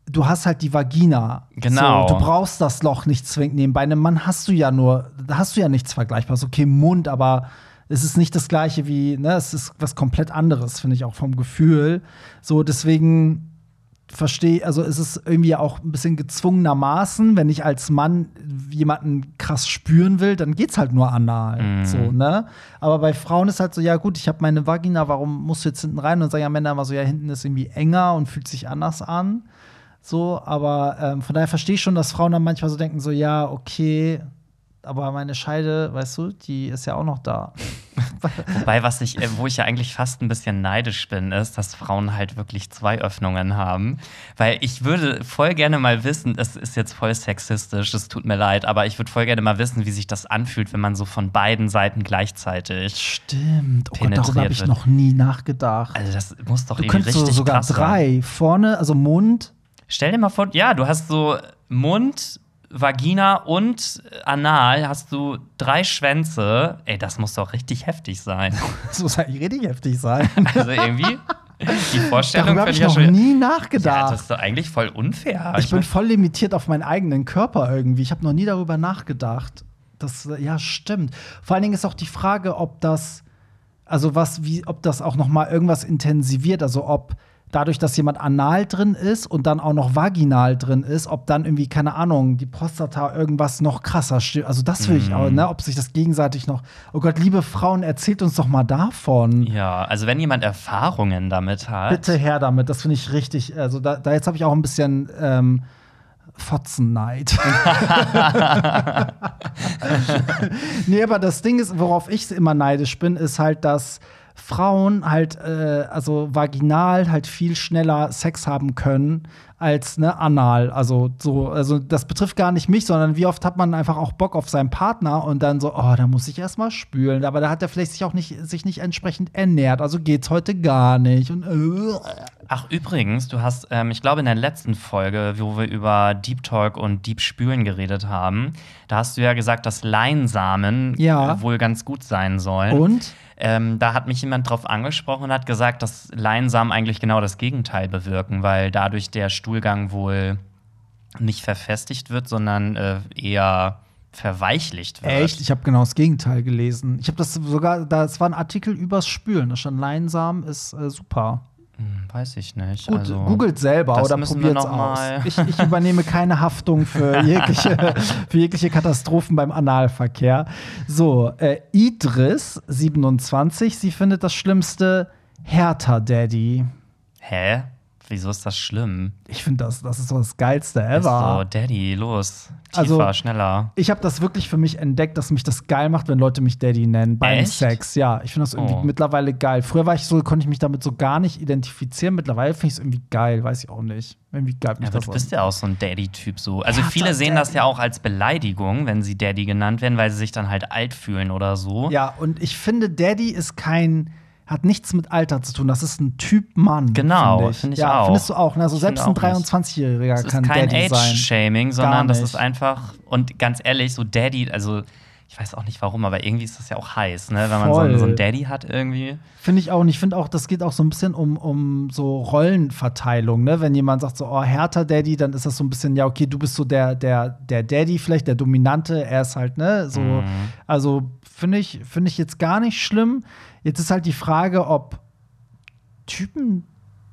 Speaker 2: du hast halt die Vagina.
Speaker 1: Genau.
Speaker 2: So, du brauchst das Loch nicht zwingend nehmen. Bei einem Mann hast du ja nur, da hast du ja nichts Vergleichbares. Okay, Mund, aber es ist nicht das gleiche wie, ne, es ist was komplett anderes, finde ich auch vom Gefühl. So, deswegen verstehe, also es ist irgendwie auch ein bisschen gezwungenermaßen, wenn ich als Mann jemanden krass spüren will, dann geht's halt nur anal,
Speaker 1: Mhm.
Speaker 2: so, ne? Aber bei Frauen ist halt so, ja gut, ich habe meine Vagina, warum musst du jetzt hinten rein? Und sagen ja Männer immer so, ja, hinten ist irgendwie enger und fühlt sich anders an. So, aber ähm, von daher verstehe ich schon, dass Frauen dann manchmal so denken, so, ja, okay, aber meine Scheide, weißt du, die ist ja auch noch da.
Speaker 1: Wobei, was ich, äh, wo ich ja eigentlich fast ein bisschen neidisch bin, ist, dass Frauen halt wirklich zwei Öffnungen haben. Weil ich würde voll gerne mal wissen, das ist jetzt voll sexistisch, das tut mir leid, aber ich würde voll gerne mal wissen, wie sich das anfühlt, wenn man so von beiden Seiten gleichzeitig.
Speaker 2: Stimmt. Oh Gott, darüber habe ich noch nie nachgedacht.
Speaker 1: Also, das muss doch
Speaker 2: Du
Speaker 1: irgendwie
Speaker 2: könntest so
Speaker 1: richtig
Speaker 2: sogar
Speaker 1: krass sein.
Speaker 2: drei. Vorne, also Mund.
Speaker 1: Stell dir mal vor, ja, du hast so Mund, Vagina und Anal, hast du drei Schwänze. Ey, das muss doch richtig heftig sein.
Speaker 2: Das muss eigentlich richtig heftig sein.
Speaker 1: Also irgendwie, die Vorstellung
Speaker 2: habe ich
Speaker 1: ich ja
Speaker 2: noch
Speaker 1: schon.
Speaker 2: nie
Speaker 1: Ja,
Speaker 2: nachgedacht.
Speaker 1: das ist doch eigentlich voll unfair.
Speaker 2: ich bin
Speaker 1: mein-
Speaker 2: voll limitiert auf meinen eigenen Körper irgendwie. Ich habe noch nie darüber nachgedacht. Das, ja, stimmt. Vor allen Dingen ist auch die Frage, ob das, also was, wie, ob das auch noch mal irgendwas intensiviert. Also ob dadurch, dass jemand anal drin ist und dann auch noch vaginal drin ist, ob dann irgendwie, keine Ahnung, die Prostata irgendwas noch krasser steht. Also das will ich auch, ne? Ob sich das gegenseitig noch. Oh Gott, liebe Frauen, erzählt uns doch mal davon.
Speaker 1: Ja, also wenn jemand Erfahrungen damit hat.
Speaker 2: Bitte her damit, das finde ich richtig. Also da, da jetzt habe ich auch ein bisschen ähm, Fotzenneid. nee, aber das Ding ist, worauf ich immer neidisch bin, ist halt, dass Frauen halt, äh, also vaginal halt viel schneller Sex haben können als ne, anal. Also so, also das betrifft gar nicht mich, sondern wie oft hat man einfach auch Bock auf seinen Partner und dann so, oh, da muss ich erstmal spülen. Aber da hat er vielleicht sich auch nicht, sich nicht entsprechend ernährt. Also geht's heute gar nicht. Und, äh,
Speaker 1: Ach, übrigens, du hast, ähm, ich glaube, in der letzten Folge, wo wir über Deep Talk und Deep Spülen geredet haben, da hast du ja gesagt, dass Leinsamen
Speaker 2: Ja.
Speaker 1: äh, wohl ganz gut sein sollen.
Speaker 2: und?
Speaker 1: Ähm, da hat mich jemand drauf angesprochen und hat gesagt, dass Leinsamen eigentlich genau das Gegenteil bewirken, weil dadurch der Stuhlgang wohl nicht verfestigt wird, sondern äh, eher verweichlicht wird.
Speaker 2: Echt? Ich habe genau das Gegenteil gelesen. Ich habe das sogar, das war ein Artikel übers Spülen. Da stand Leinsamen ist äh, super.
Speaker 1: Hm, weiß ich nicht.
Speaker 2: Gut,
Speaker 1: also,
Speaker 2: googelt selber oder probiert's
Speaker 1: noch
Speaker 2: aus. Ich, ich übernehme keine Haftung für jegliche, für jegliche Katastrophen beim Analverkehr. So, äh, Idris, 27, sie findet das Schlimmste Hertha Daddy.
Speaker 1: Hä? Wieso ist das schlimm?
Speaker 2: Ich finde, das, das ist so das Geilste
Speaker 1: Ist so,
Speaker 2: ever.
Speaker 1: Daddy, los. Tiefer,
Speaker 2: Also-
Speaker 1: schneller.
Speaker 2: Ich habe das wirklich für mich entdeckt, dass mich das geil macht, wenn Leute mich Daddy nennen beim
Speaker 1: Echt?
Speaker 2: Sex. Ja, ich finde das irgendwie
Speaker 1: Oh.
Speaker 2: mittlerweile geil. Früher war ich so, konnte ich mich damit so gar nicht identifizieren. Mittlerweile finde ich es irgendwie geil, weiß ich auch nicht. Irgendwie geil mich
Speaker 1: Ja, aber
Speaker 2: das
Speaker 1: du bist ja auch so ein Daddy-Typ so. Also
Speaker 2: Hertha
Speaker 1: viele sehen das
Speaker 2: Daddy.
Speaker 1: ja auch als Beleidigung, wenn sie Daddy genannt werden, weil sie sich dann halt alt fühlen oder so.
Speaker 2: Ja, und ich finde, Daddy ist kein, hat nichts mit Alter zu tun. Das ist ein Typ Mann.
Speaker 1: Genau,
Speaker 2: finde ich.
Speaker 1: finde ich
Speaker 2: ja,
Speaker 1: auch.
Speaker 2: Findest du auch? Ne? Also
Speaker 1: Ich
Speaker 2: selbst ein
Speaker 1: auch nicht.
Speaker 2: 23-Jähriger
Speaker 1: Das ist
Speaker 2: kann
Speaker 1: kein
Speaker 2: Daddy sein.
Speaker 1: Age-Shaming,
Speaker 2: Gar
Speaker 1: sondern das ist einfach, und ganz ehrlich, so Daddy, also ich weiß auch nicht warum, aber irgendwie ist das ja auch heiß, ne? Wenn man so einen, so einen Daddy hat irgendwie.
Speaker 2: Finde ich auch. Und ich finde auch, das geht auch so ein bisschen um, um so Rollenverteilung. Ne? Wenn jemand sagt so, oh, härter Daddy, dann ist das so ein bisschen, ja, okay, du bist so der, der, der Daddy vielleicht, der Dominante. Er ist halt, ne, so.
Speaker 1: Mhm.
Speaker 2: Also finde ich, finde ich jetzt gar nicht schlimm. Jetzt ist halt die Frage, ob Typen,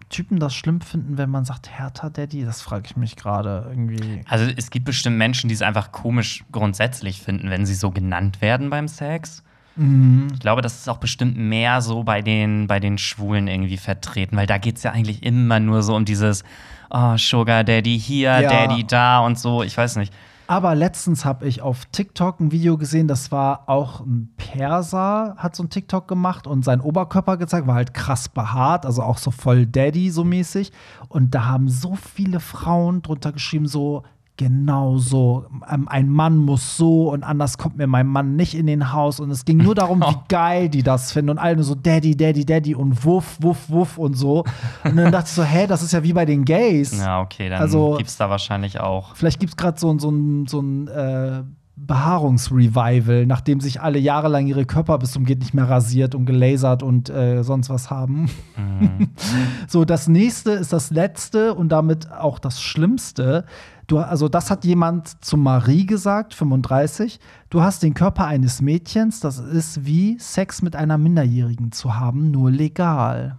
Speaker 2: Typen das schlimm finden, wenn man sagt, härter Daddy. Das frage ich mich gerade irgendwie.
Speaker 1: Also es gibt bestimmt Menschen, die es einfach komisch grundsätzlich finden, wenn sie so genannt werden beim Sex.
Speaker 2: Mhm.
Speaker 1: Ich glaube, das ist auch bestimmt mehr so bei den, bei den Schwulen irgendwie vertreten, weil da geht es ja eigentlich immer nur so um dieses oh, Sugar Daddy hier,
Speaker 2: Ja.
Speaker 1: Daddy da und so. Ich weiß nicht.
Speaker 2: Aber letztens habe ich auf TikTok ein Video gesehen, das war auch ein Perser, hat so ein TikTok gemacht und seinen Oberkörper gezeigt, war halt krass behaart, also auch so voll Daddy so mäßig. Und da haben so viele Frauen drunter geschrieben, so genau so, ähm, ein Mann muss so und anders kommt mir mein Mann nicht in den Haus. Und es ging nur darum, wie geil die das finden und alle nur so Daddy, Daddy, Daddy und Wuff, Wuff, Wuff und so. Und dann dachte ich so, hä, das ist ja wie bei den Gays.
Speaker 1: Ja, okay, dann
Speaker 2: Also-
Speaker 1: gibt es da wahrscheinlich auch.
Speaker 2: Vielleicht gibt es gerade so, ein- so ein, so ein äh, Behaarungsrevival, nachdem sich alle jahrelang ihre Körper bis zum geht nicht mehr rasiert und gelasert und äh, sonst was haben. so, das nächste ist das letzte und damit auch das Schlimmste. Du, also, das hat jemand zu Marie gesagt, 35. Du hast den Körper eines Mädchens, das ist wie Sex mit einer Minderjährigen zu haben, nur legal.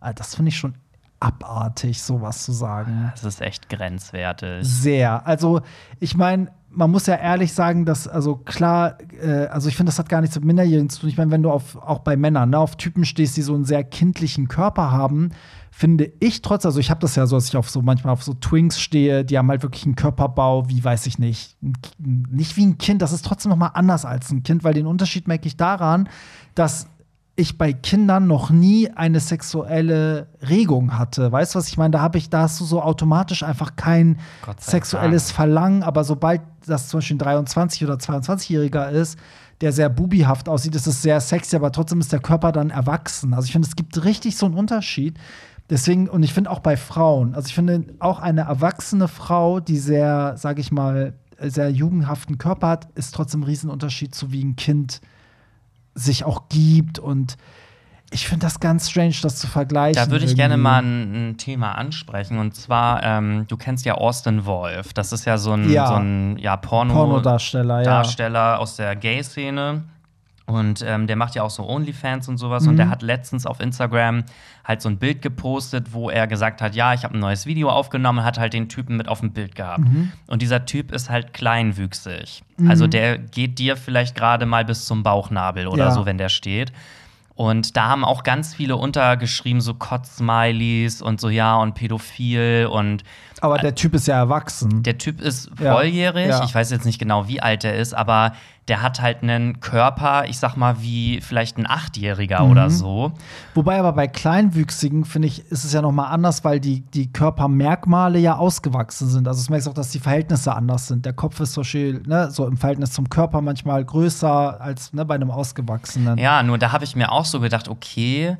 Speaker 2: Ah, Das finde ich schon abartig, sowas zu sagen.
Speaker 1: Das ist echt grenzwertig.
Speaker 2: Sehr. Also, ich meine, man muss ja ehrlich sagen, dass, also klar, äh, also ich finde, das hat gar nichts mit Minderjährigen zu tun. Ich meine, wenn du auf, auch bei Männern, ne, auf Typen stehst, die so einen sehr kindlichen Körper haben, finde ich trotz, also ich habe das ja so, dass ich auf so manchmal auf so Twinks stehe, die haben halt wirklich einen Körperbau, wie weiß ich nicht, nicht wie ein Kind, das ist trotzdem noch mal anders als ein Kind, weil den Unterschied merke ich daran, dass ich bei Kindern noch nie eine sexuelle Regung hatte. Weißt du, was ich meine? Da habe ich, da hast du so automatisch einfach kein sexuelles
Speaker 1: Dank.
Speaker 2: Verlangen, aber sobald das zum Beispiel ein 23 oder 22-Jähriger ist, der sehr bubihaft aussieht, ist es sehr sexy, aber trotzdem ist der Körper dann erwachsen. Also ich finde, es gibt richtig so einen Unterschied. Deswegen, und ich finde auch bei Frauen, also ich finde auch eine erwachsene Frau, die sehr, sage ich mal, sehr jugendhaften Körper hat, ist trotzdem ein Riesenunterschied zu wie ein Kind sich auch gibt und ich finde das ganz strange, das zu vergleichen.
Speaker 1: Da würde ich gerne
Speaker 2: irgendwie.
Speaker 1: mal ein, ein Thema ansprechen. Und zwar, ähm, du kennst ja Austin Wolf. Das ist ja so ein,
Speaker 2: Ja.
Speaker 1: so ein ja, Porno
Speaker 2: Pornodarsteller, ja.
Speaker 1: Darsteller aus der Gay-Szene. Und ähm, der macht ja auch so Onlyfans und sowas. Und
Speaker 2: Mhm.
Speaker 1: der hat letztens auf Instagram halt so ein Bild gepostet, wo er gesagt hat, ja, ich habe ein neues Video aufgenommen, hat halt den Typen mit auf dem Bild gehabt.
Speaker 2: Mhm.
Speaker 1: Und dieser Typ ist halt kleinwüchsig. Also der geht dir vielleicht gerade mal bis zum Bauchnabel oder
Speaker 2: Ja.
Speaker 1: so, wenn der steht. Und da haben auch ganz viele untergeschrieben, so Kotz-Smileys und so, ja, und pädophil und
Speaker 2: Aber der Typ ist ja erwachsen.
Speaker 1: der Typ ist
Speaker 2: Ja,
Speaker 1: volljährig.
Speaker 2: ja.
Speaker 1: Ich weiß jetzt nicht genau, wie alt er ist, aber der hat halt einen Körper, ich sag mal, wie vielleicht ein Achtjähriger
Speaker 2: Mhm.
Speaker 1: oder so.
Speaker 2: Wobei aber bei Kleinwüchsigen, finde ich, ist es ja noch mal anders, weil die, die Körpermerkmale ja ausgewachsen sind. Also du merkst auch, dass die Verhältnisse anders sind. Der Kopf ist zum Beispiel ne, so im Verhältnis zum Körper manchmal größer als ne, bei einem Ausgewachsenen.
Speaker 1: Ja, nur da habe ich mir auch so gedacht, okay,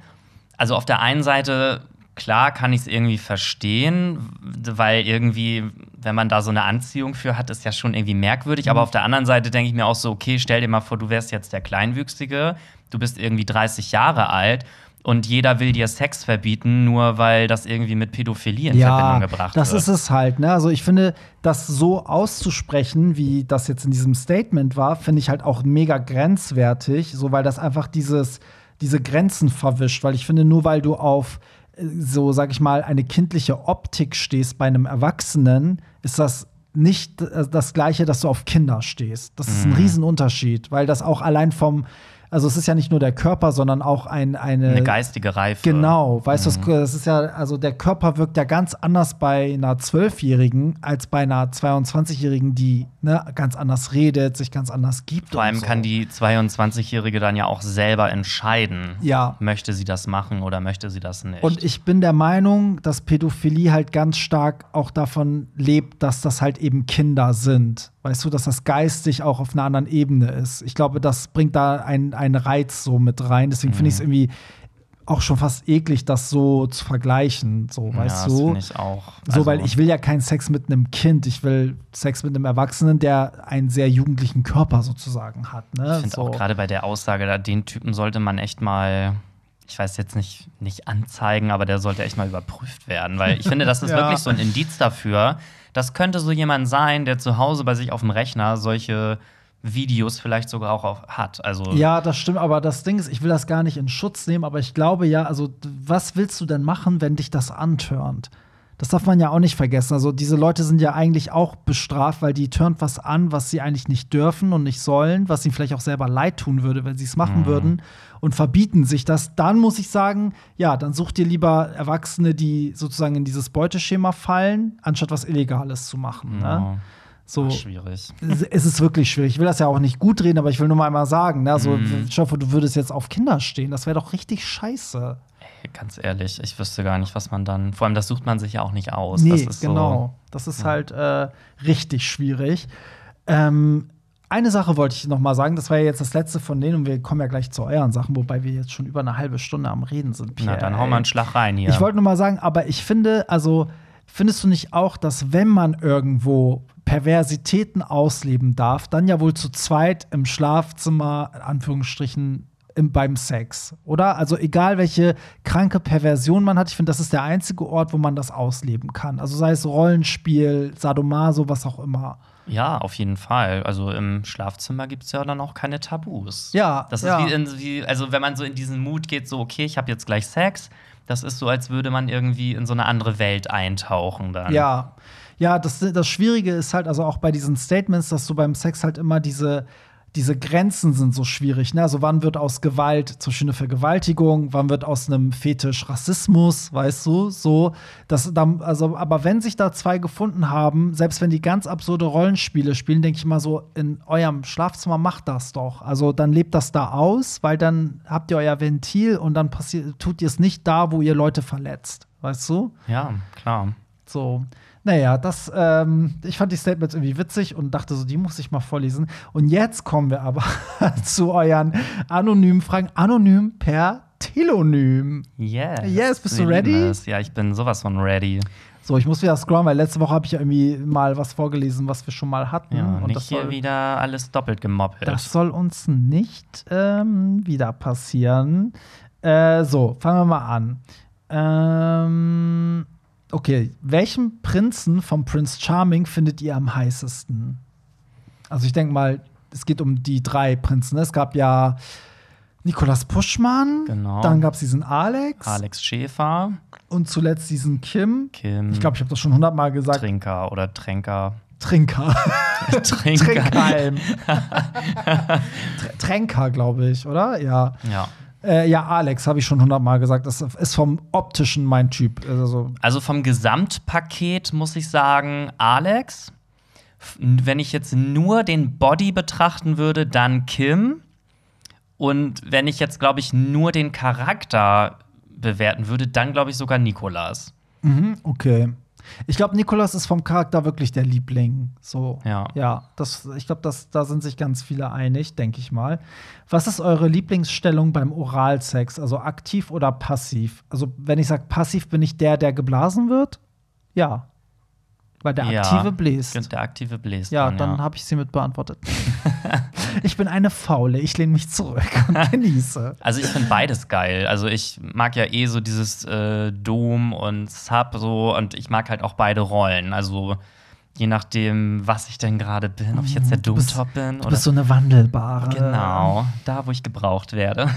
Speaker 1: also auf der einen Seite, klar kann ich es irgendwie verstehen, weil irgendwie, wenn man da so eine Anziehung für hat, ist ja schon irgendwie merkwürdig.
Speaker 2: Mhm.
Speaker 1: Aber auf der anderen Seite denke ich mir auch so, okay, stell dir mal vor, du wärst jetzt der Kleinwüchsige, du bist irgendwie 30 Jahre alt. Und jeder will dir Sex verbieten, nur weil das irgendwie mit Pädophilie in Verbindung gebracht
Speaker 2: das
Speaker 1: wird.
Speaker 2: ist es halt. Ne? Also ich finde, das so auszusprechen, wie das jetzt in diesem Statement war, finde ich halt auch mega grenzwertig, so weil das einfach dieses, diese Grenzen verwischt. Weil ich finde, nur weil du auf so, sag ich mal, eine kindliche Optik stehst bei einem Erwachsenen, ist das nicht äh, das Gleiche, dass du auf Kinder stehst. Das ist ein
Speaker 1: Mhm.
Speaker 2: Riesenunterschied, weil das auch allein vom, also es ist ja nicht nur der Körper, sondern auch ein, eine,
Speaker 1: eine geistige Reife.
Speaker 2: Genau, weißt du, das- das ist ja, also der Körper wirkt ja ganz anders bei einer Zwölfjährigen als bei einer 22-Jährigen, die ne, ganz anders redet, sich ganz anders gibt.
Speaker 1: Vor allem
Speaker 2: so.
Speaker 1: kann die 22-Jährige dann ja auch selber entscheiden,
Speaker 2: Ja.
Speaker 1: möchte sie das machen oder möchte sie das nicht.
Speaker 2: Und ich bin der Meinung, dass Pädophilie halt ganz stark auch davon lebt, dass das halt eben Kinder sind. Weißt du, dass das geistig auch auf einer anderen Ebene ist. Ich glaube, das bringt da einen, einen Reiz so mit rein. Deswegen finde ich es
Speaker 1: Mhm.
Speaker 2: irgendwie auch schon fast eklig, das so zu vergleichen. So,
Speaker 1: ja,
Speaker 2: weißt
Speaker 1: das
Speaker 2: du?
Speaker 1: finde ich auch.
Speaker 2: So,
Speaker 1: Also,
Speaker 2: weil ich will ja keinen Sex mit einem Kind. Ich will Sex mit einem Erwachsenen, der einen sehr jugendlichen Körper sozusagen hat. Ne?
Speaker 1: Ich finde
Speaker 2: so.
Speaker 1: auch gerade bei der Aussage, da den Typen sollte man echt mal, ich weiß jetzt nicht, nicht anzeigen, aber der sollte echt mal überprüft werden. Weil ich finde, das ist
Speaker 2: Ja.
Speaker 1: wirklich so ein Indiz dafür. Das könnte so jemand sein, der zu Hause bei sich auf dem Rechner solche Videos vielleicht sogar auch auf, hat. Also
Speaker 2: Ja, das stimmt, aber das Ding ist, ich will das gar nicht in Schutz nehmen, aber ich glaube ja, also was willst du denn machen, wenn dich das antörnt? Das darf man ja auch nicht vergessen. Also diese Leute sind ja eigentlich auch bestraft, weil die turnt was an, was sie eigentlich nicht dürfen und nicht sollen, was ihnen vielleicht auch selber leid tun würde, wenn sie es machen
Speaker 1: Mhm.
Speaker 2: würden und verbieten sich das. Dann muss ich sagen, ja, dann such dir lieber Erwachsene, die sozusagen in dieses Beuteschema fallen, anstatt was Illegales zu machen. Ne?
Speaker 1: ja.
Speaker 2: So.
Speaker 1: Ach, schwierig.
Speaker 2: Es ist wirklich schwierig. Ich will das ja auch nicht gut reden, aber ich will nur mal einmal sagen, ne? Also,
Speaker 1: Mhm.
Speaker 2: ich hoffe, du würdest jetzt auf Kinder stehen. Das wäre doch richtig scheiße.
Speaker 1: Ganz ehrlich, ich wüsste gar nicht, was man dann. Vor allem, das sucht man sich ja auch nicht aus.
Speaker 2: Nee,
Speaker 1: das ist
Speaker 2: genau. Das ist halt äh, richtig schwierig. Ähm, eine Sache wollte ich noch mal sagen, das war ja jetzt das letzte von denen und wir kommen ja gleich zu euren Sachen, wobei wir jetzt schon über eine halbe Stunde am Reden sind.
Speaker 1: So. Na,
Speaker 2: Pierre,
Speaker 1: dann hau mal einen Schlag rein hier.
Speaker 2: Ich wollte nur mal sagen, aber ich finde, also findest du nicht auch, dass wenn man irgendwo Perversitäten ausleben darf, dann ja wohl zu zweit im Schlafzimmer, in Anführungsstrichen, im, beim Sex, oder? Also egal, welche kranke Perversion man hat, ich finde, das ist der einzige Ort, wo man das ausleben kann. Also sei es Rollenspiel, Sadomaso, was auch immer.
Speaker 1: Ja, auf jeden Fall. Also im Schlafzimmer gibt es ja dann auch keine Tabus.
Speaker 2: Ja,
Speaker 1: Das ist
Speaker 2: ja.
Speaker 1: wie, in, wie, also wenn man so in diesen Mut geht, so, okay, ich habe jetzt gleich Sex, das ist so, als würde man irgendwie in so eine andere Welt eintauchen dann.
Speaker 2: Ja. Ja, das, das Schwierige ist halt, also auch bei diesen Statements, dass du beim Sex halt immer diese, diese Grenzen sind so schwierig. Ne? Also, wann wird aus Gewalt zum Beispiel eine Vergewaltigung, wann wird aus einem Fetisch Rassismus, weißt du? So, das, dann, also, aber wenn sich da zwei gefunden haben, selbst wenn die ganz absurde Rollenspiele spielen, denke ich mal so, in eurem Schlafzimmer macht das doch. Also, dann lebt das da aus, weil dann habt ihr euer Ventil und dann passiert, tut ihr es nicht da, wo ihr Leute verletzt. Weißt du?
Speaker 1: Ja, klar.
Speaker 2: So, naja, das, ähm, ich fand die Statements irgendwie witzig und dachte so, die muss ich mal vorlesen. Und jetzt kommen wir aber zu euren anonymen Fragen. Anonym per Telonym.
Speaker 1: Yes.
Speaker 2: Yes, bist du ready?
Speaker 1: Ja, ich bin sowas von ready.
Speaker 2: So, ich muss wieder scrollen, weil letzte Woche habe ich ja irgendwie mal was vorgelesen, was wir schon mal hatten.
Speaker 1: Ja,
Speaker 2: und
Speaker 1: nicht
Speaker 2: das
Speaker 1: hier
Speaker 2: soll,
Speaker 1: wieder alles doppelt gemoppelt.
Speaker 2: das soll uns nicht ähm, wieder passieren. Äh, so, fangen wir mal an. Ähm, okay, welchen Prinzen vom Prince Charming findet ihr am heißesten? Also ich denke mal, es geht um die drei Prinzen. Es gab ja Nikolaus Puschmann,
Speaker 1: Genau.
Speaker 2: dann gab es diesen Alex,
Speaker 1: Alex Schäfer,
Speaker 2: und zuletzt diesen Kim.
Speaker 1: Kim,
Speaker 2: Ich glaube, ich habe das schon hundertmal gesagt.
Speaker 1: Trinker oder Tränker.
Speaker 2: Trinker.
Speaker 1: Trinker.
Speaker 2: Tränker, glaube ich, oder? Ja.
Speaker 1: Ja.
Speaker 2: Äh, ja, Alex, habe ich schon hundertmal gesagt. Das ist vom optischen mein Typ. Also,
Speaker 1: Also vom Gesamtpaket muss ich sagen, Alex. Wenn ich jetzt nur den Body betrachten würde, dann Kim. Und wenn ich jetzt, glaube ich, nur den Charakter bewerten würde, dann glaube ich sogar Nikolas.
Speaker 2: mhm, okay. Ich glaube, Nikolas ist vom Charakter wirklich der Liebling. So.
Speaker 1: Ja.
Speaker 2: Ja, das, ich glaube, da sind sich ganz viele einig, denke ich mal. Was ist eure Lieblingsstellung beim Oralsex? Also aktiv oder passiv? Also, wenn ich sage passiv, bin ich der, der geblasen wird? Ja. Weil der
Speaker 1: Ja,
Speaker 2: aktive bläst.
Speaker 1: Der aktive bläst.
Speaker 2: Ja,
Speaker 1: dann,
Speaker 2: dann habe ich sie mit beantwortet. ich bin eine Faule, ich lehne mich zurück und genieße.
Speaker 1: Also ich finde beides geil. Also ich mag ja eh so dieses äh, Dom und Sub so und ich mag halt auch beide Rollen. Also je nachdem, was ich denn gerade bin, ob ich jetzt der
Speaker 2: bist-
Speaker 1: Domtop bin
Speaker 2: Du
Speaker 1: oder
Speaker 2: bist so eine wandelbare.
Speaker 1: genau da, wo ich gebraucht werde.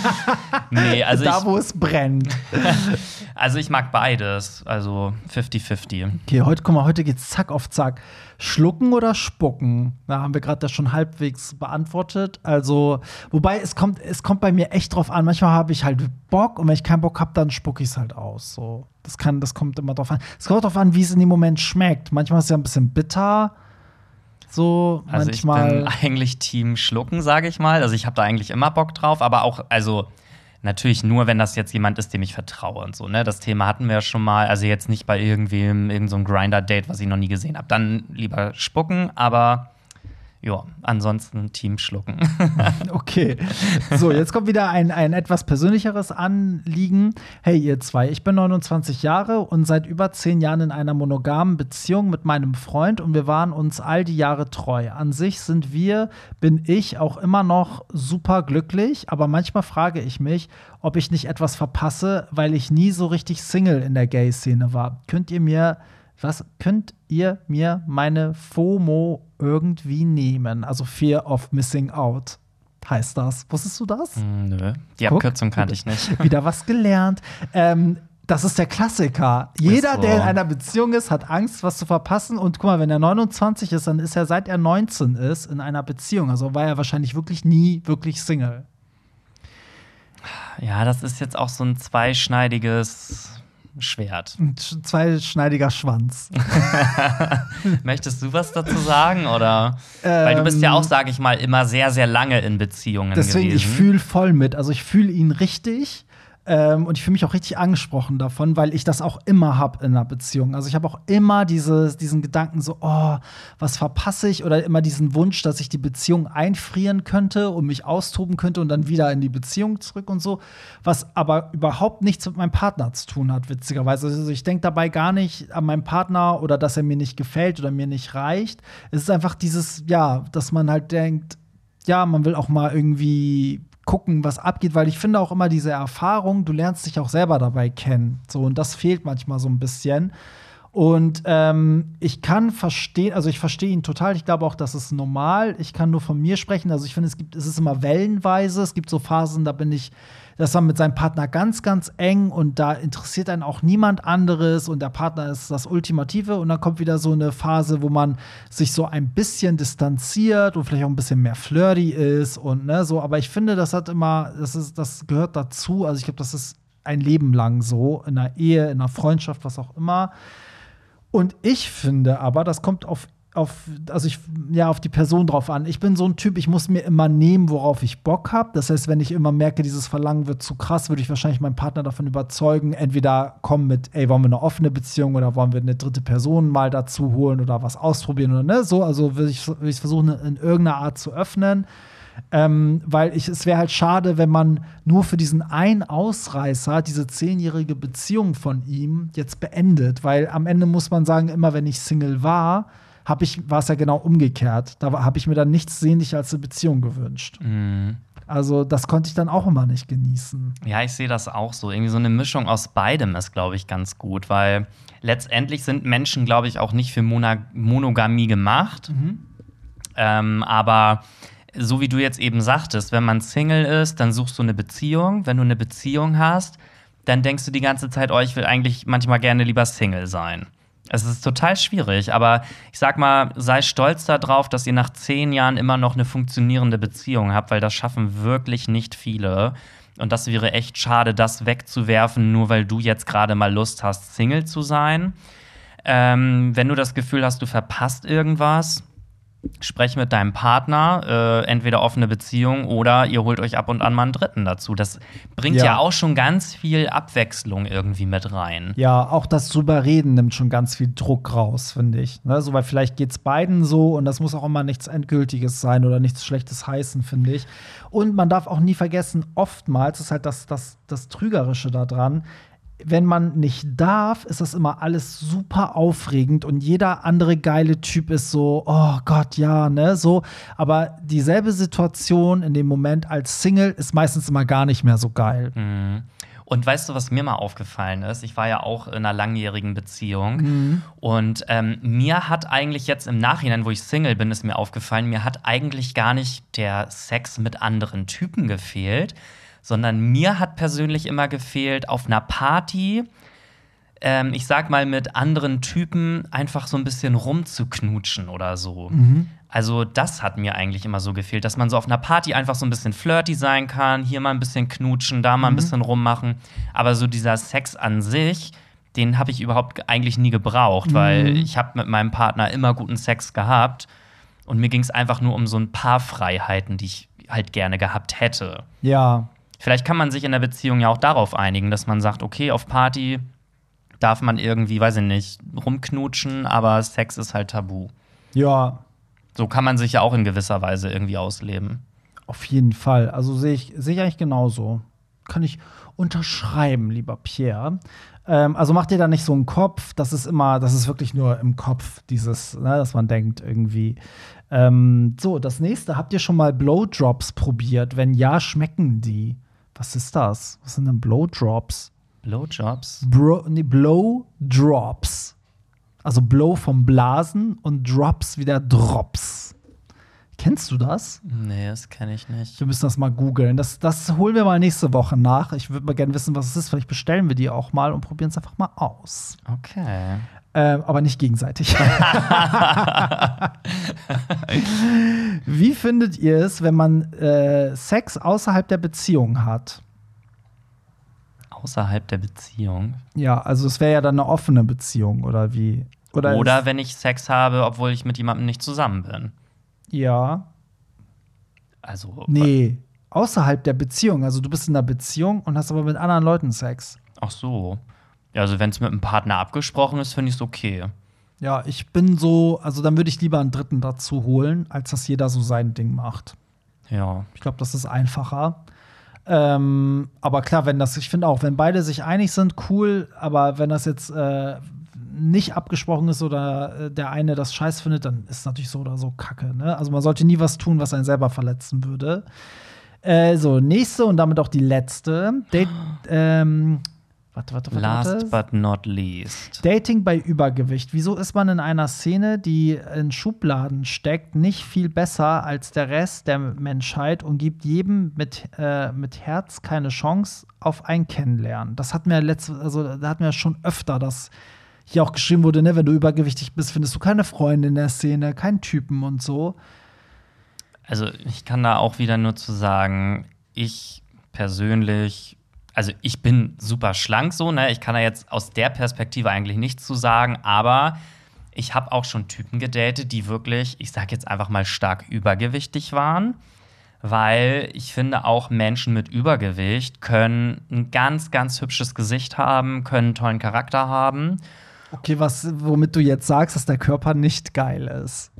Speaker 1: nee, also
Speaker 2: da,
Speaker 1: ich,
Speaker 2: wo es brennt.
Speaker 1: also ich mag beides. Also 50-50.
Speaker 2: Okay, heute, guck mal, heute geht's zack auf zack. Schlucken oder spucken? Da haben wir gerade das schon halbwegs beantwortet. Also, wobei es kommt, es kommt bei mir echt drauf an. Manchmal habe ich halt Bock und wenn ich keinen Bock habe, dann spucke ich es halt aus. So, das kann, das kommt immer drauf an. Es kommt drauf an, wie es in dem Moment schmeckt. Manchmal ist es ja ein bisschen bitter. So,
Speaker 1: Also
Speaker 2: manchmal.
Speaker 1: ich bin eigentlich Team Schlucken, sage ich mal. Also ich habe da eigentlich immer Bock drauf, aber auch, also Natürlich nur, wenn das jetzt jemand ist, dem ich vertraue und so. Ne? Das Thema hatten wir ja schon mal. Also jetzt nicht bei irgendwem, irgendeinem so Grinder-Date, was ich noch nie gesehen habe. Dann lieber spucken, aber ja, ansonsten Team schlucken.
Speaker 2: okay. So, jetzt kommt wieder ein, ein etwas persönlicheres Anliegen. Hey, ihr zwei, ich bin 29 Jahre und seit über zehn Jahren in einer monogamen Beziehung mit meinem Freund und wir waren uns all die Jahre treu. An sich sind wir, bin ich auch immer noch super glücklich, aber manchmal frage ich mich, ob ich nicht etwas verpasse, weil ich nie so richtig Single in der Gay-Szene war. Könnt ihr mir was könnt ihr mir meine FOMO irgendwie nehmen? Also Fear of Missing Out heißt das. Wusstest du das?
Speaker 1: Mm, nö, die Abkürzung kannte ich nicht.
Speaker 2: Wieder was gelernt. Ähm, das ist der Klassiker. Jeder, so. der in einer Beziehung ist, hat Angst, was zu verpassen. Und guck mal, wenn er 29 ist, dann ist er seit er 19 ist in einer Beziehung. Also war er wahrscheinlich wirklich nie wirklich Single.
Speaker 1: Ja, das ist jetzt auch so ein zweischneidiges Schwert.
Speaker 2: Ein zweischneidiger Schwanz.
Speaker 1: Möchtest du was dazu sagen? Oder? Ähm, Weil du bist ja auch, ähm, sage ich mal, immer sehr, sehr lange in Beziehungen
Speaker 2: deswegen,
Speaker 1: gewesen.
Speaker 2: ich fühle voll mit. Also ich fühle ihn richtig. Ähm, und ich fühle mich auch richtig angesprochen davon, weil ich das auch immer habe in einer Beziehung. Also ich habe auch immer diese, diesen Gedanken so, oh, was verpasse ich? Oder immer diesen Wunsch, dass ich die Beziehung einfrieren könnte und mich austoben könnte und dann wieder in die Beziehung zurück und so. Was aber überhaupt nichts mit meinem Partner zu tun hat, witzigerweise. Also ich denke dabei gar nicht an meinen Partner oder dass er mir nicht gefällt oder mir nicht reicht. Es ist einfach dieses, ja, dass man halt denkt, ja, man will auch mal irgendwie gucken, was abgeht, weil ich finde auch immer diese Erfahrung, du lernst dich auch selber dabei kennen. So, und das fehlt manchmal so ein bisschen. Und ähm, ich kann verstehen, also ich verstehe ihn total. Ich glaube auch, das ist normal. Ich kann nur von mir sprechen. Also ich finde, es gibt, es ist immer wellenweise. Es gibt so Phasen, da bin ich das war mit seinem Partner ganz, ganz eng und da interessiert einen auch niemand anderes und der Partner ist das Ultimative. Und dann kommt wieder so eine Phase, wo man sich so ein bisschen distanziert und vielleicht auch ein bisschen mehr flirty ist und ne, so, aber ich finde, das hat immer, das ist, das gehört dazu, also ich glaube, das ist ein Leben lang so, in einer Ehe, in einer Freundschaft, was auch immer. Und ich finde aber, das kommt auf auf, also ich, ja, auf die Person drauf an. Ich bin so ein Typ, ich muss mir immer nehmen, worauf ich Bock habe. Das heißt, wenn ich immer merke, dieses Verlangen wird zu krass, würde ich wahrscheinlich meinen Partner davon überzeugen, entweder kommen mit, ey, wollen wir eine offene Beziehung oder wollen wir eine dritte Person mal dazu holen oder was ausprobieren oder ne, so. Also würde ich, ich versuchen, in irgendeiner Art zu öffnen. Ähm, weil ich, es wäre halt schade, wenn man nur für diesen einen Ausreißer diese zehnjährige Beziehung von ihm jetzt beendet. Weil am Ende muss man sagen, immer wenn ich Single war, habe ich, war es ja genau umgekehrt. Da habe ich mir dann nichts sehnlicher als eine Beziehung gewünscht. Mhm. Also, das konnte ich dann auch immer nicht genießen.
Speaker 1: Ja, ich sehe das auch so. Irgendwie so eine Mischung aus beidem ist, glaube ich, ganz gut, weil letztendlich sind Menschen, glaube ich, auch nicht für Mona Monogamie gemacht. Mhm. Ähm, aber so wie du jetzt eben sagtest, wenn man Single ist, dann suchst du eine Beziehung. Wenn du eine Beziehung hast, dann denkst du die ganze Zeit, oh, ich will eigentlich manchmal gerne lieber Single sein. Es ist total schwierig, aber ich sag mal, sei stolz darauf, dass ihr nach zehn Jahren immer noch eine funktionierende Beziehung habt, weil das schaffen wirklich nicht viele. Und das wäre echt schade, das wegzuwerfen, nur weil du jetzt gerade mal Lust hast, Single zu sein. Ähm, wenn du das Gefühl hast, du verpasst irgendwas, Sprech mit deinem Partner, äh, entweder offene Beziehung oder ihr holt euch ab und an mal einen Dritten dazu. Das bringt ja. ja. auch schon ganz viel Abwechslung irgendwie mit rein.
Speaker 2: Ja, auch das drüber reden nimmt schon ganz viel Druck raus, finde ich. Ne? So, weil vielleicht geht es beiden so und das muss auch immer nichts Endgültiges sein oder nichts Schlechtes heißen, finde ich. Und man darf auch nie vergessen, oftmals ist halt das, das, das Trügerische daran, wenn man nicht darf, ist das immer alles super aufregend und jeder andere geile Typ ist so, oh Gott, ja, ne, so. Aber dieselbe Situation in dem Moment als Single ist meistens immer gar nicht mehr so geil.
Speaker 1: Mhm. Und weißt du, was mir mal aufgefallen ist? Ich war ja auch in einer langjährigen Beziehung. Mhm. Und ähm, mir hat eigentlich jetzt im Nachhinein, wo ich Single bin, ist mir aufgefallen, mir hat eigentlich gar nicht der Sex mit anderen Typen gefehlt, sondern mir hat persönlich immer gefehlt, auf einer Party, ähm, ich sag mal, mit anderen Typen einfach so ein bisschen rumzuknutschen oder so. Mhm. Also, das hat mir eigentlich immer so gefehlt, dass man so auf einer Party einfach so ein bisschen flirty sein kann, hier mal ein bisschen knutschen, da mal ein mhm. bisschen rummachen. Aber so dieser Sex an sich, den habe ich überhaupt eigentlich nie gebraucht, mhm. weil ich habe mit meinem Partner immer guten Sex gehabt. Und mir ging es einfach nur um so ein paar Freiheiten, die ich halt gerne gehabt hätte.
Speaker 2: Ja,
Speaker 1: Vielleicht kann man sich in der Beziehung ja auch darauf einigen, dass man sagt, okay, auf Party darf man irgendwie, weiß ich nicht, rumknutschen, aber Sex ist halt tabu.
Speaker 2: Ja,
Speaker 1: So kann man sich ja auch in gewisser Weise irgendwie ausleben.
Speaker 2: auf jeden Fall. Also sehe ich, sehe ich eigentlich genauso. Kann ich unterschreiben, lieber Pierre. Ähm, also macht ihr da nicht so einen Kopf. Das ist immer, das ist wirklich nur im Kopf, dieses, ne, dass man denkt irgendwie. Ähm, so, das nächste, habt ihr schon mal Blowdrops probiert? Wenn ja, schmecken die? Was ist das? Was sind denn Blowdrops?
Speaker 1: Blowjobs?
Speaker 2: Bro, nee, Blowdrops. Also Blow vom Blasen und Drops wieder Drops. Kennst du das?
Speaker 1: Nee, das kenne ich nicht.
Speaker 2: Wir müssen das mal googeln. Das, das holen wir mal nächste Woche nach. Ich würde mal gerne wissen, was es ist. Vielleicht bestellen wir die auch mal und probieren es einfach mal aus.
Speaker 1: Okay.
Speaker 2: Ähm, aber nicht gegenseitig. Wie findet ihr es, wenn man äh, Sex außerhalb der Beziehung hat?
Speaker 1: Außerhalb der Beziehung.
Speaker 2: Ja, also es wäre ja dann eine offene Beziehung oder wie? Oder,
Speaker 1: Oder wenn ich Sex habe, obwohl ich mit jemandem nicht zusammen bin.
Speaker 2: Ja,
Speaker 1: Also.
Speaker 2: nee, außerhalb der Beziehung. Also du bist in einer Beziehung und hast aber mit anderen Leuten Sex.
Speaker 1: Ach so. Ja, also wenn es mit einem Partner abgesprochen ist, finde ich es okay.
Speaker 2: Ja, ich bin so, also dann würde ich lieber einen Dritten dazu holen, als dass jeder so sein Ding macht.
Speaker 1: Ja.
Speaker 2: Ich glaube, das ist einfacher. Ähm, aber klar, wenn das, ich finde auch, wenn beide sich einig sind, cool, aber wenn das jetzt äh, nicht abgesprochen ist oder äh, der eine das scheiß findet, dann ist es natürlich so oder so kacke. Ne? Also man sollte nie was tun, was einen selber verletzen würde. Äh, so, nächste und damit auch die letzte. Date, ähm, warte, warte, warte.
Speaker 1: Last but not least.
Speaker 2: Dating bei Übergewicht. Wieso ist man in einer Szene, die in Schubladen steckt, nicht viel besser als der Rest der Menschheit und gibt jedem mit, äh, mit Herz keine Chance auf ein Kennenlernen? Das hatten wir letzte, also da hatten wir schon öfter, dass hier auch geschrieben wurde, ne, wenn du übergewichtig bist, findest du keine Freunde in der Szene, keinen Typen und so.
Speaker 1: Also ich kann da auch wieder nur zu sagen, ich persönlich, also ich bin super schlank so, ne? Ich kann da jetzt aus der Perspektive eigentlich nichts zu sagen, aber ich habe auch schon Typen gedatet, die wirklich, ich sag jetzt einfach mal stark übergewichtig waren. Weil ich finde, auch Menschen mit Übergewicht können ein ganz, ganz hübsches Gesicht haben, können einen tollen Charakter haben.
Speaker 2: Okay, was, womit du jetzt sagst, dass der Körper nicht geil ist.